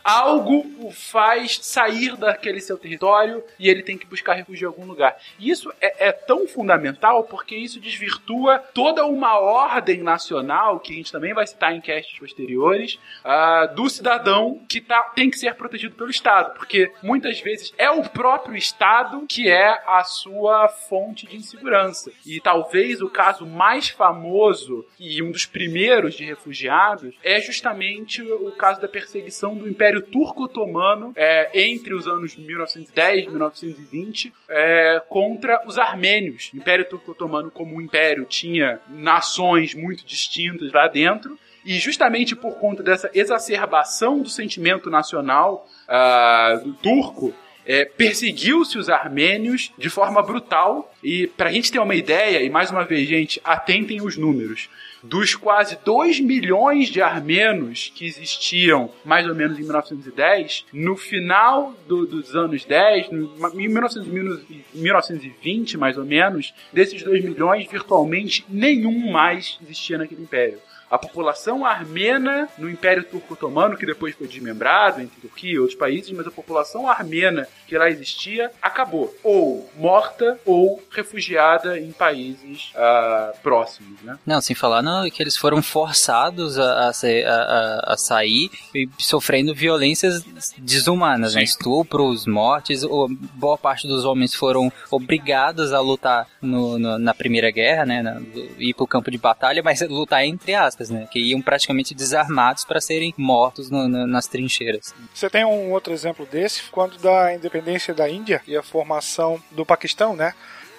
Algo o faz sair daquele seu território e ele tem que buscar refúgio em algum lugar. E isso é, é tão fundamental porque isso desvirtua toda uma ordem nacional, que a gente também vai citar em castes posteriores, ah, do cidadão que tá, tem que ser protegido pelo Estado. Porque muitas vezes é o próprio Estado que é a sua fonte de insegurança. E talvez o caso mais famoso e um dos primeiros de refugiados é justamente o caso da perseguição do Império Turco-Otomano é, entre os anos 1910 e 1920 é, contra os armênios. O Império Turco-Otomano, como um império, tinha nações muito distintas lá dentro. E justamente por conta dessa exacerbação do sentimento nacional ah, do turco, é, perseguiu-se os armênios de forma brutal. E pra gente ter uma ideia, e mais uma vez, gente, atentem os números. Dos quase 2 milhões de armenos que existiam mais ou menos em 1910, no final do- dos anos 10, no- em 1900 1920 mais ou menos, desses 2 milhões, virtualmente nenhum mais existia naquele império. A população armena no Império Turco Otomano, que depois foi desmembrado entre Turquia e outros países, mas a população armena que lá existia acabou. Ou morta ou refugiada em países ah, próximos, né? Não, sem falar no, que eles foram forçados a, a, a- a- sair e sofrendo violências desumanas, né? Estupros, mortes. O, boa parte dos homens foram obrigados a lutar no- no- na Primeira Guerra, né? Na, ir pro campo de batalha, mas lutar entre aspas, né? Que iam praticamente desarmados para serem mortos no- no- nas trincheiras. Você tem um outro exemplo desse, quando da independência da Índia e a formação do Paquistão, né?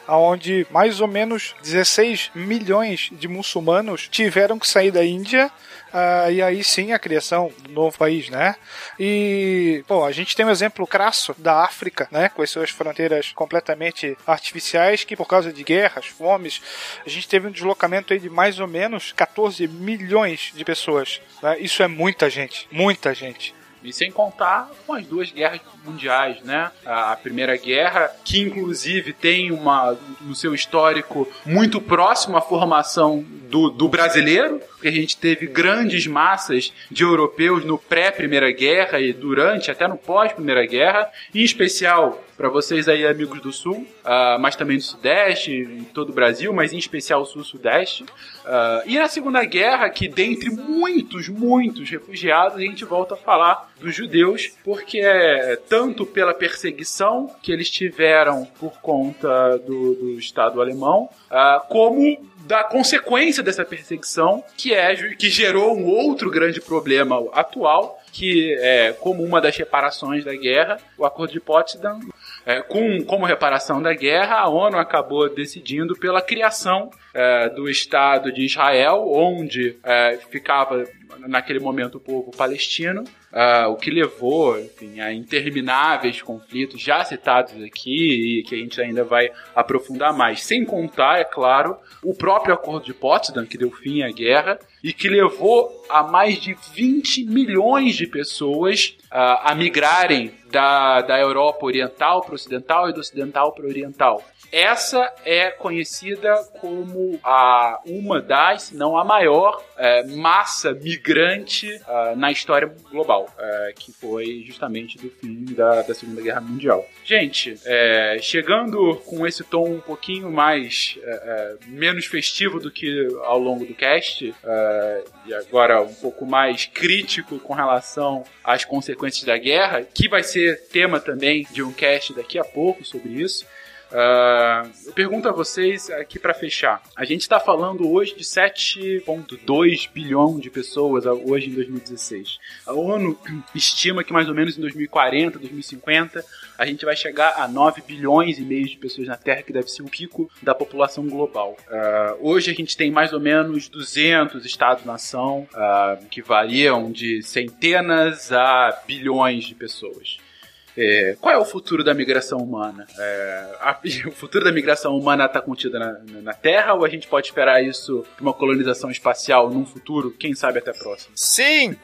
Onde mais ou menos 16 milhões de muçulmanos tiveram que sair da Índia ah, e aí sim a criação do novo país, né? E, pô, a gente tem um exemplo crasso da África, né? Com as suas fronteiras completamente artificiais, que por causa de guerras, fomes, a gente teve um deslocamento aí de mais ou menos 14 milhões de pessoas. né? Isso é muita gente, muita gente. E sem contar com as duas guerras mundiais, né? A Primeira Guerra, que inclusive tem uma no seu histórico muito próximo à formação do, do brasileiro, porque a gente teve grandes massas de europeus no pré-Primeira Guerra e durante, até no pós-Primeira Guerra, em especial para vocês aí, amigos do Sul, ah, mas também do Sudeste, em todo o Brasil, mas em especial Sul-Sudeste. Ah, e na Segunda Guerra, que dentre muitos, muitos refugiados, a gente volta a falar dos judeus, porque é tanto pela perseguição que eles tiveram por conta do, do Estado alemão, ah, como da consequência dessa perseguição, que é que gerou um outro grande problema atual, que é como uma das reparações da guerra, o Acordo de Potsdam, é, com, como reparação da guerra, a ONU acabou decidindo pela criação é, do Estado de Israel, onde é, ficava naquele momento o povo palestino, ah, o que levou enfim, a intermináveis conflitos já citados aqui e que a gente ainda vai aprofundar mais. Sem contar, é claro, o próprio Acordo de Potsdam, que deu fim à guerra e que levou a mais de 20 milhões de pessoas ah, a migrarem da, da Europa Oriental para Ocidental e do Ocidental para Oriental. Essa é conhecida como a uma das, se não a maior, eh, massa migrante ah, na história global, eh, que foi justamente do fim da, da Segunda Guerra Mundial. Gente, eh, chegando com esse tom um pouquinho mais eh, eh, menos festivo do que ao longo do cast, e agora um pouco mais crítico com relação às consequências da guerra, que vai ser tema também de um cast daqui a pouco sobre isso. Eu pergunto a vocês aqui para fechar. A gente está falando hoje de 7,2 bilhão de pessoas hoje em 2016. A ONU estima que mais ou menos em 2040, 2050, a gente vai chegar a 9 bilhões e meio de pessoas na Terra, que deve ser o pico da população global. Ah, hoje a gente tem mais ou menos 200 estados-nação, ah, que variam de centenas a bilhões de pessoas. É, qual é o futuro da migração humana? É, a- [laughs] o futuro da migração humana está contido na, na- na Terra ou a gente pode esperar isso para uma colonização espacial num futuro, quem sabe até próximo? Sim!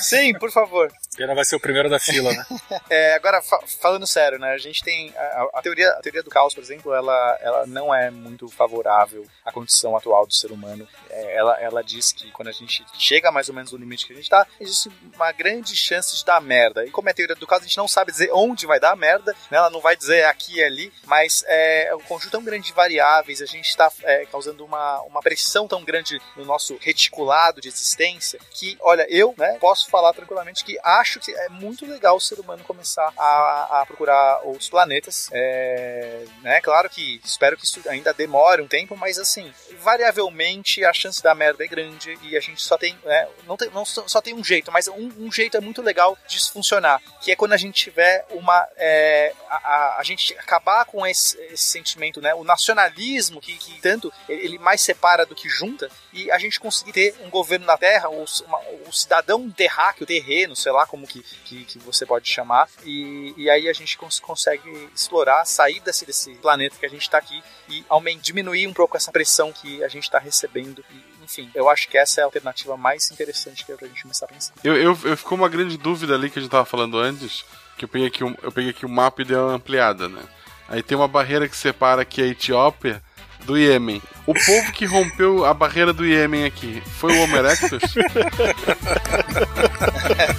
Sim, por favor. Pena vai ser o primeiro da fila, né? [laughs] É, agora, fa- falando sério, né? A gente tem. A, a teoria, a teoria do caos, por exemplo, ela, ela não é muito favorável à condição atual do ser humano. É, ela, ela diz que quando a gente chega mais ou menos no limite que a gente tá, existe uma grande chance de dar merda. E como é a teoria do caos, a gente não sabe dizer onde vai dar merda, né? Ela não vai dizer aqui e ali, mas é um conjunto tão grande de variáveis, a gente está é, causando uma, uma pressão tão grande no nosso reticulado de existência que, olha, eu né, posso falar tranquilamente que acho que é muito legal o ser humano começar a, a procurar outros planetas. É, né, claro que espero que isso ainda demore um tempo, mas assim, variavelmente a chance da merda é grande e a gente só tem, né, não, tem não só tem um jeito, mas um, um jeito é muito legal disso funcionar, que é quando a gente tiver uma é, a, a, a gente acabar com esse, esse sentimento, né, o nacionalismo que, que tanto ele mais separa do que junta e a gente conseguir ter um governo na Terra, o, o cidadão terráqueo, terreno, sei lá como como que, que, que você pode chamar. E, e aí a gente cons consegue explorar, sair desse, desse planeta que a gente está aqui e aumentar, diminuir um pouco essa pressão que a gente está recebendo. E, enfim, eu acho que essa é a alternativa mais interessante que é pra gente começar a pensar. Eu, eu, eu ficou uma grande dúvida ali que a gente tava falando antes, que eu peguei aqui, eu peguei aqui o mapa e dei uma ampliada, né? Aí tem uma barreira que separa aqui a Etiópia do Iêmen. O povo que rompeu a barreira do Iêmen aqui foi o Homo erectus? [laughs]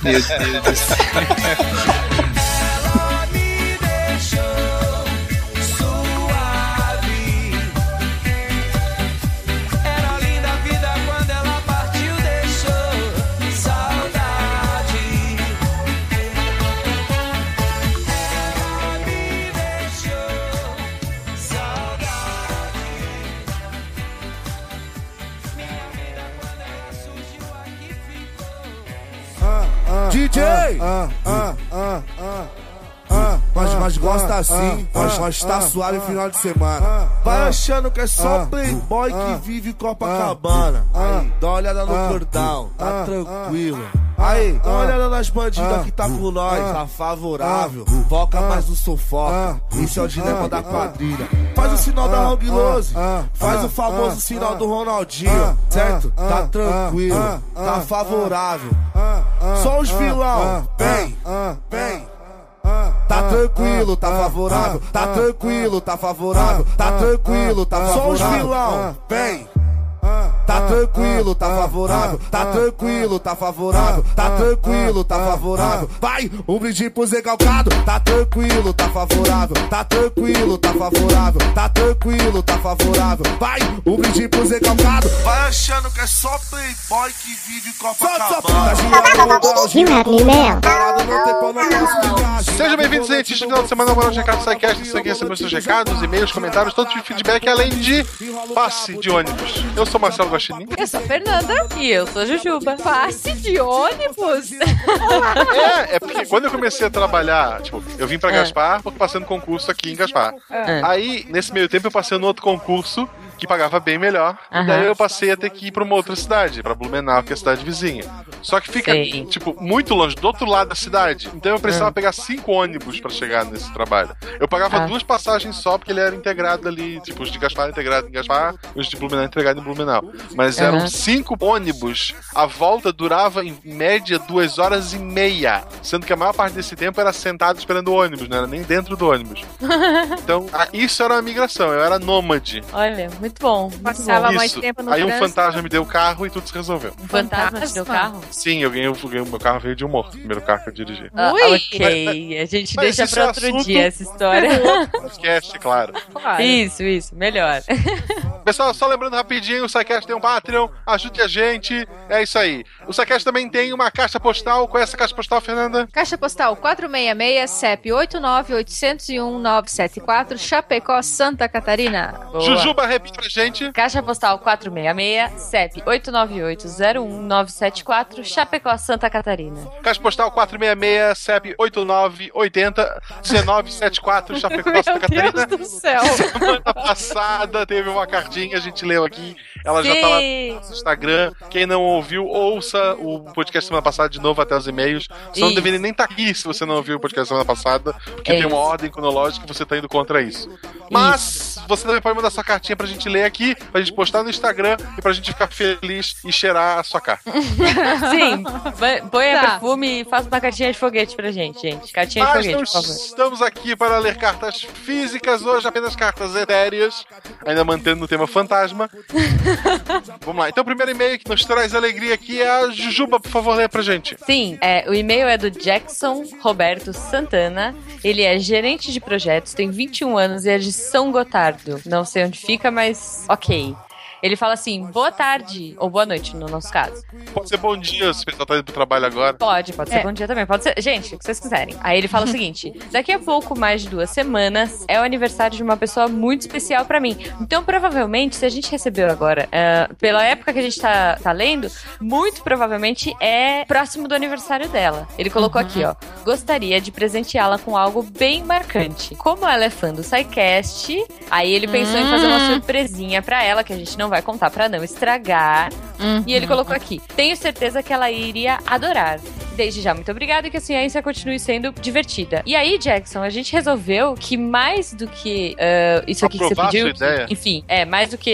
Meu Deus do céu. DJ! Ah, ah, ah, ah, ah, mas, mas gosta assim, mas, mas tá suave final de semana. Vai achando que é só playboy que vive Copacabana. Aí, dá uma olhada no cordão, tá tranquilo. Aí, dá uma olhada nas bandidas que tá com nós, tá favorável. Foca mais no sufoca, isso é o dilema da quadrilha. Faz o sinal da Hong Lose, faz o famoso sinal do Ronaldinho, certo? Tá tranquilo, tá favorável. Só os vilão, vem, vem. Tá tranquilo, tá favorável, tá tranquilo, tá favorável, tá tranquilo, tá favorável. Só os vilão, vem. Tá tranquilo, tá favorável, tá tranquilo, tá favorável, tá tranquilo, tá favorável. Vai, um brinde pro Zé Galgado, tá tranquilo, tá favorável, tá tranquilo, tá favorável, tá tranquilo, tá favorável. Vai, um brinde pro Zé Galgado. Vai achando que é só playboy que vive Copacabana. Posso ligar. Sejam bem-vindos, gente. Este final de semana, agora no Recado Sidecast. Isso aqui recebeu seus recados, e-mails, comentários, todo tipo de feedback, além de passe de ônibus. Eu sou Marcelo Guaxinim. Eu sou a Fernanda e eu sou a Jujuba. Passe de ônibus? É, é porque quando eu comecei a trabalhar, tipo, eu vim pra É. Gaspar porque passei no concurso aqui em Gaspar. É. Aí, nesse meio tempo, eu passei no outro concurso que pagava bem melhor. E Aham. daí eu passei a ter que ir pra uma outra cidade, pra Blumenau, que é a cidade vizinha. Só que fica, Sei. tipo, muito longe, do outro lado da cidade. Então eu precisava Ah. pegar cinco ônibus pra chegar nesse trabalho. Eu pagava Ah. duas passagens só, porque ele era integrado ali, tipo, os de Gaspar integrado em Gaspar, os de Blumenau integrado em Blumenau. Mas eram cinco ônibus. A volta durava, em média, duas horas e meia. Sendo que a maior parte desse tempo era sentado esperando o ônibus, não era nem dentro do ônibus. [laughs] Então, isso era uma migração, eu era nômade. Olha, muito bom. Muito Passava bom. mais Isso. tempo no Aí um trânsito. fantasma me deu o carro e tudo se resolveu. Um fantasma te deu carro? Sim, eu ganhei, eu ganhei- o meu carro veio de um morto, o primeiro carro que eu dirigi. Ah, ok, a gente Mas deixa pra outro assunto dia essa história. [laughs] Podcast, claro. Claro. [laughs] Isso, isso, melhor. [laughs] Pessoal, só lembrando rapidinho, o SciCast tem um Patreon, ajude a gente, é isso aí. O SciCast também tem uma caixa postal, qual é essa caixa postal, Fernanda? Caixa postal 466, CEP 89801-974, Chapecó, Santa Catarina. Boa. Jujuba, repite pra gente. Caixa postal 466, CEP 898-01974, Chapecó, Santa Catarina. Caixa postal 466, CEP 8980 1974, Chapecó, Santa Meu Catarina. Deus do céu. [laughs] Semana passada teve uma cartinha, a gente leu aqui. Ela já tá lá Sim. no nosso Instagram. Quem não ouviu, ouça o podcast semana passada de novo até os e-mails. Você não Isso. deveria nem estar aqui se você não ouviu o podcast semana passada, porque É tem uma isso. ordem cronológica e você tá indo contra isso. Mas você também pode mandar sua cartinha pra gente ler aqui, pra gente postar no Instagram e pra gente ficar feliz e cheirar a sua carta. [laughs] Sim, ponha Tá. perfume e faça uma cartinha de foguete pra gente, gente. Cartinha de Mas foguete, não por favor. estamos aqui para ler cartas físicas hoje, apenas cartas etéreas, ainda mantendo o tema fantasma. [laughs] Vamos lá, então o primeiro e-mail que nos traz alegria aqui é a Jujuba, por favor, lê pra gente. Sim, é, o e-mail é do Jackson Roberto Santana. Ele é gerente de projetos, tem 21 anos e é de São Gotardo. Não sei onde fica, mas ok. Ele fala assim, boa tarde, ou boa noite, no nosso caso. Pode ser bom dia se o pessoal tá indo pro trabalho agora. Pode, pode ser É. bom dia também. Pode ser. Gente, o que vocês quiserem. Aí ele fala o seguinte: daqui a pouco, mais de duas semanas, é o aniversário de uma pessoa muito especial pra mim. Então, provavelmente, se a gente recebeu agora, é, pela época que a gente tá, tá lendo, muito provavelmente é próximo do aniversário dela. Ele colocou aqui, ó. Gostaria de presenteá-la com algo bem marcante. Como ela é fã do SciCast, aí ele pensou em fazer uma surpresinha pra ela, que a gente não vai contar pra não estragar. E ele colocou aqui: Tenho certeza que ela iria adorar. desde já, muito obrigada e que a ciência continue sendo divertida. E aí, Jackson, a gente resolveu que mais do que ah, isso aqui que você pediu, sua ideia. enfim, é, mais do que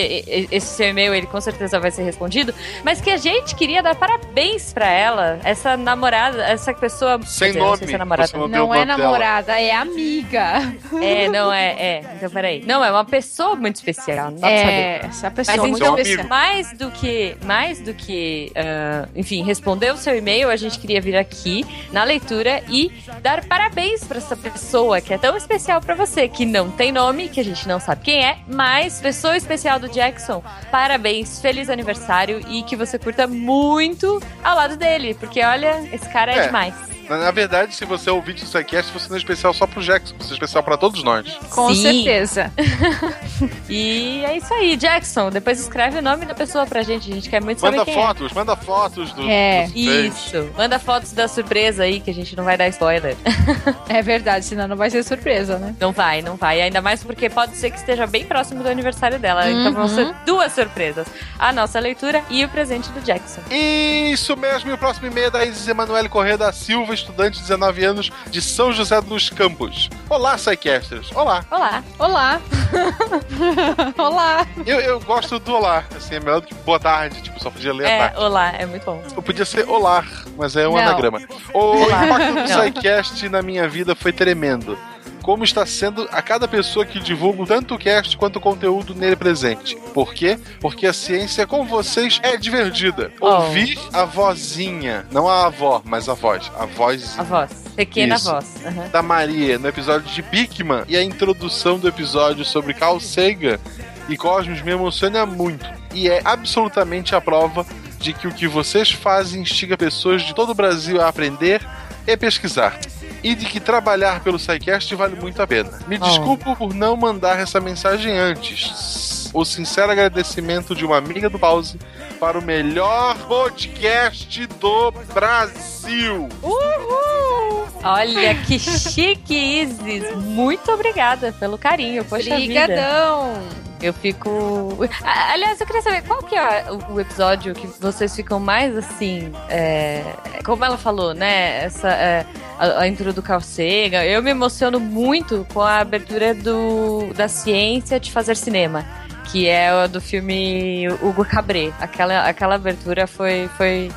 esse seu e-mail, ele com certeza vai ser respondido, mas que a gente queria dar parabéns pra ela, essa namorada, essa pessoa... Sem dizer, não nome, sei se é namorada. você não Não é nome dela. namorada, é amiga. É, não, é, é. Então, peraí. Não, é uma pessoa muito especial, não pra saber. É, essa pessoa Mas muito então, especial. mais do que, mais do que, ah, enfim, responder o seu e-mail, a gente queria vir aqui na leitura e dar parabéns pra essa pessoa que é tão especial pra você, que não tem nome, que a gente não sabe quem é, mas pessoa especial do Jackson, parabéns, feliz aniversário e que você curta muito ao lado dele, porque olha, esse cara é, É. demais. Na, na verdade, se você ouvir o SciCast, você não é especial só pro Jackson, você é especial pra todos nós. Com Sim. certeza. [laughs] E é isso aí, Jackson. Depois escreve o nome da pessoa pra gente. A gente quer muito saber Manda quem fotos, manda fotos do. É, do que. Isso. Manda fotos da surpresa aí, que a gente não vai dar spoiler. [laughs] É verdade, senão não vai ser surpresa, né? Não vai, não vai. Ainda mais porque pode ser que esteja bem próximo do aniversário dela. Então vão Uhum. ser duas surpresas. A nossa leitura e o presente do Jackson. Isso mesmo, e o próximo e-mail é da Isis Emanuele Corrêa da Silva, estudante de 19 anos de São José dos Campos. Olá, Psycasters. Olá. Olá. Olá. [laughs] Olá. Eu, eu gosto do olá, assim, é melhor do que boa tarde, tipo, só podia ler a É, tarde. olá, é muito bom. Eu podia ser olá, mas é um Não. anagrama. O Olá. impacto do Não. SciCast na minha vida foi tremendo. Como está sendo a cada pessoa que divulga tanto o cast quanto o conteúdo nele presente. Por quê? Porque a ciência com vocês é divertida. Oh. Ouvir a vozinha, não a avó, mas a voz. A voz A voz. Pequena Isso. voz. Aham. da Maria no episódio de Bigman e a introdução do episódio sobre Carl Sagan e Cosmos me emociona muito. E é absolutamente a prova de que o que vocês fazem instiga pessoas de todo o Brasil a aprender e pesquisar. E de que trabalhar pelo SciCast vale muito a pena. Me Oh. desculpo por não mandar essa mensagem antes. O sincero agradecimento de uma amiga do Pause para o melhor podcast do Brasil. Olha que chique, Isis. Muito obrigada pelo carinho. Poxa vida. Eu fico. Aliás, eu queria saber qual que é o episódio que vocês ficam mais assim. é, Como ela falou, né? Essa. é, A, a intro do Carl Sagan. Eu me emociono muito com a abertura do, da ciência de fazer cinema. Que é o do filme Hugo Cabret. Aquela, aquela abertura foi, foi,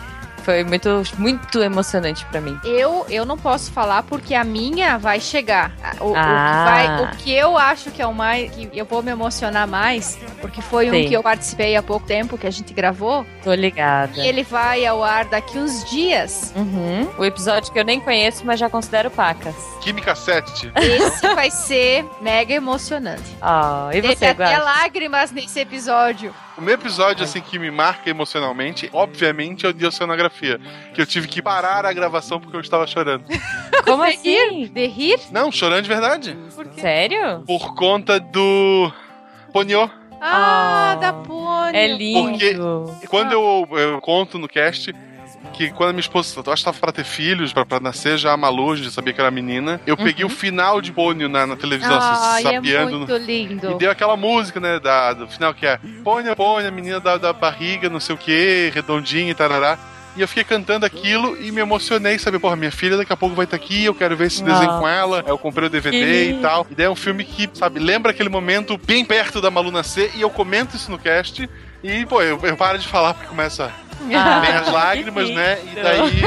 foi muito, muito emocionante pra mim. Eu, eu não posso falar porque a minha vai chegar. O, o Ah. que vai- o que eu acho que é o mais. que eu vou me emocionar mais, porque foi um Sim. que eu participei há pouco tempo, que a gente gravou. Tô ligada. E ele vai ao ar daqui uns dias. Uhum. O episódio que eu nem conheço, mas já considero pacas. Química 7. Esse vai ser mega emocionante. Ah, e Teve você, até Guaxa? lágrimas nesse episódio. O meu episódio, assim, que me marca emocionalmente, obviamente, é o de oceanografia. Que eu tive que parar a gravação porque eu estava chorando. [laughs] Como De assim? De rir? Não, chorando de verdade. Sério? Por conta do. Ponyo. Ah, Ah, da Pônio. É lindo. Porque- Quando eu, eu conto no cast que quando a minha esposa, eu acho que tava pra ter filhos, pra, pra nascer já a Malu, já sabia que era menina, eu peguei o final de Pônio na, na televisão, Ai, assim, é sabiando. muito lindo. E deu aquela música, né, da, do final que é Pônia, Pônia, menina da, da barriga, não sei o que, redondinha e tarará. E eu fiquei cantando aquilo e me emocionei, sabe? Porra, minha filha daqui a pouco vai estar aqui, eu quero ver esse desenho Ah. com ela. Aí eu comprei o DVD Que e tal. E daí é um filme que, sabe, lembra aquele momento bem perto da Malu nascer e eu comento isso no cast. E, pô, eu, eu paro de falar porque começa Ah, bem as [laughs] lágrimas, né? E daí,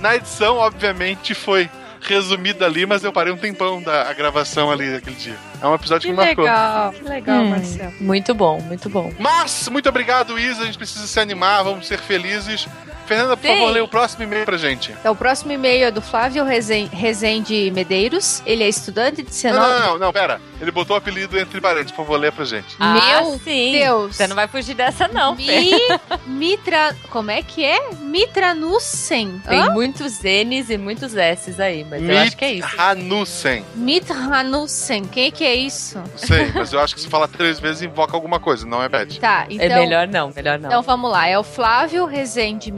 na edição, obviamente, foi resumida ali, mas eu parei um tempão da a gravação ali daquele dia. É um episódio Que que, me marcou. legal, que legal, Hum, Marcelo. Muito bom, muito bom. Mas, muito obrigado, Isa. A gente precisa se animar, vamos ser felizes. Fernanda, por Sim. favor, lê o próximo e-mail pra gente. Então, o próximo e-mail é do Flávio Rezende Medeiros. Ele é estudante de Não, Senão. não, não, não, pera. Ele botou o apelido entre parênteses, por favor, lê pra gente. Ah, Meu sim. Deus. Você não vai fugir dessa, não. Mi, [laughs] Mitra. Como é que é? Mitranussen. Tem Hã? muitos N's e muitos S's aí, mas eu acho que é isso. Hanussen. Mitranussen. Quem que é isso? Não sei, mas eu acho que se falar três vezes invoca alguma coisa, não é bad. Tá, então. É melhor não, melhor não. Então vamos lá, é o Flávio Rezende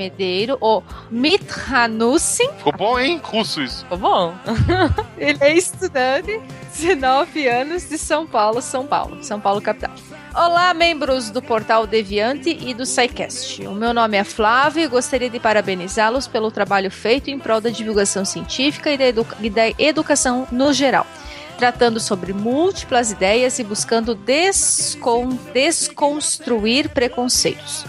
O Mitranussen. Ficou bom, hein? Russo isso. Ficou bom? [laughs] Ele é estudante, 19 anos, de São Paulo, São Paulo, São Paulo capital. Olá, membros do portal Deviante e do SciCast. O meu nome é Flávio e gostaria de parabenizá-los pelo trabalho feito em prol da divulgação científica e da, edu- e da educação no geral, tratando sobre múltiplas ideias e buscando descon- desconstruir preconceitos.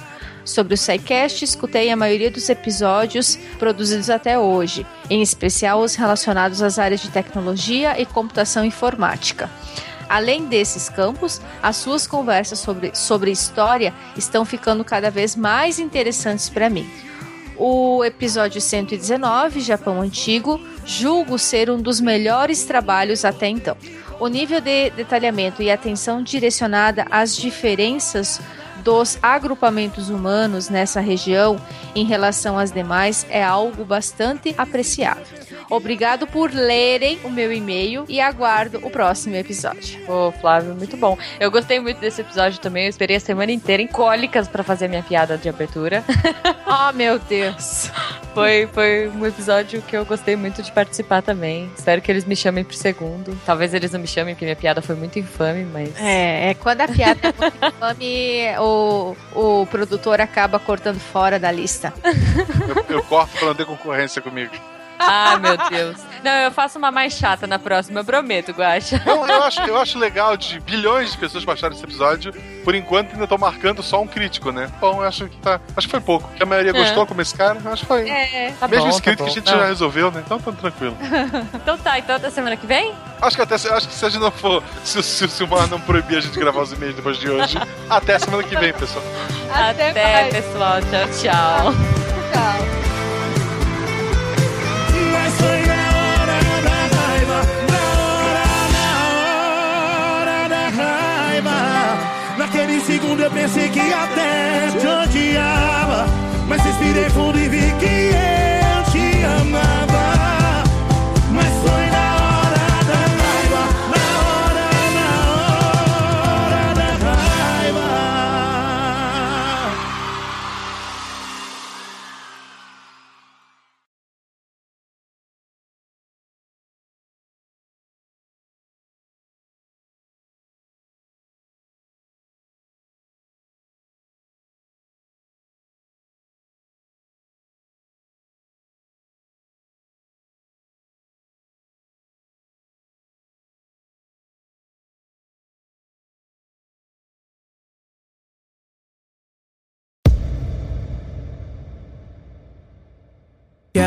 Sobre o SciCast, escutei a maioria dos episódios produzidos até hoje, em especial os relacionados às áreas de tecnologia e computação informática. Além desses campos, as suas conversas sobre, sobre história estão ficando cada vez mais interessantes para mim. O episódio 119, Japão Antigo, julgo ser um dos melhores trabalhos até então. O nível de detalhamento e atenção direcionada às diferenças dos agrupamentos humanos nessa região em relação às demais é algo bastante apreciável. Obrigado por lerem o meu e-mail e aguardo o próximo episódio. Ô, Flávio, muito bom. Eu gostei muito desse episódio também. Eu esperei a semana inteira em cólicas pra fazer minha piada de abertura. [laughs] oh, meu Deus. Foi, foi um episódio que eu gostei muito de participar também. Espero que eles me chamem pro segundo. Talvez eles não me chamem, porque minha piada foi muito infame, mas. É, é quando a piada é muito [laughs] infame, o, o produtor acaba cortando fora da lista. Eu, eu corto pra não ter concorrência comigo. Ah, meu Deus. Não, eu faço uma mais chata na próxima, eu prometo, Guaxa. Não, eu acho, eu acho legal de bilhões de pessoas baixaram esse episódio. Por enquanto, ainda tô marcando só um crítico, né? Bom, eu acho que tá. Acho que foi pouco. Que a maioria É. gostou como esse cara. Acho que foi. É, tá Mesmo bom, esse crítico tá a gente bom. já Não. resolveu, né? Então tá tranquilo. [laughs] Então tá, então até semana que vem? Acho que até acho que se a gente não for. Se, o- se o Silmar não proibir a gente de gravar os e-mails depois de hoje, até semana que vem, pessoal. Até, pessoal. Tchau, tchau. Tchau. Segundo eu pensei que até te odiava. Mas respirei fundo e vi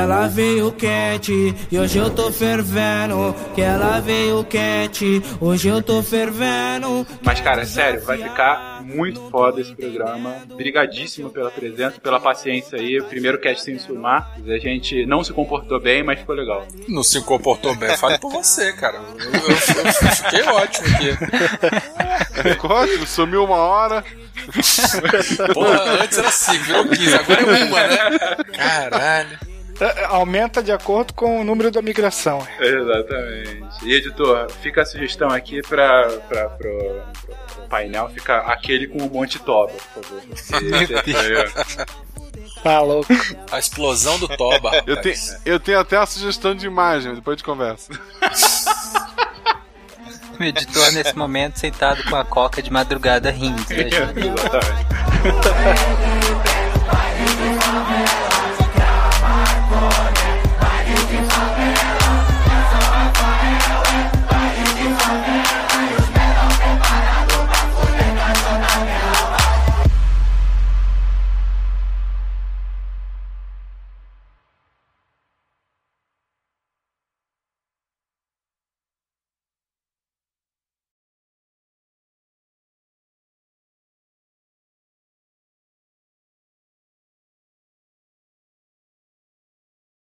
ela veio quente e hoje eu tô fervendo. Que ela veio quente, hoje eu tô fervendo. Mas, cara, sério, vai ficar muito foda esse programa. Brigadíssimo pela presença, pela paciência aí. Primeiro cast sem filmar. A gente não se comportou bem, mas ficou legal. Não se comportou bem, fale por você, cara. Eu, eu- eu fiquei ótimo aqui. Ficou ótimo, sumiu uma hora. Porra, antes era 5, virou 15, agora é uma, né? Caralho. Aumenta de acordo com o número da migração. Exatamente. E editor, fica a sugestão aqui pra, pro, pro- painel, fica aquele com o Monte Toba, por favor. [laughs] Esse- Tá louco. A explosão do Toba. Eu tenho, eu tenho até a sugestão de imagem, depois de conversa. [laughs] O editor nesse momento sentado com a coca de madrugada rindo. [laughs] né? Exatamente.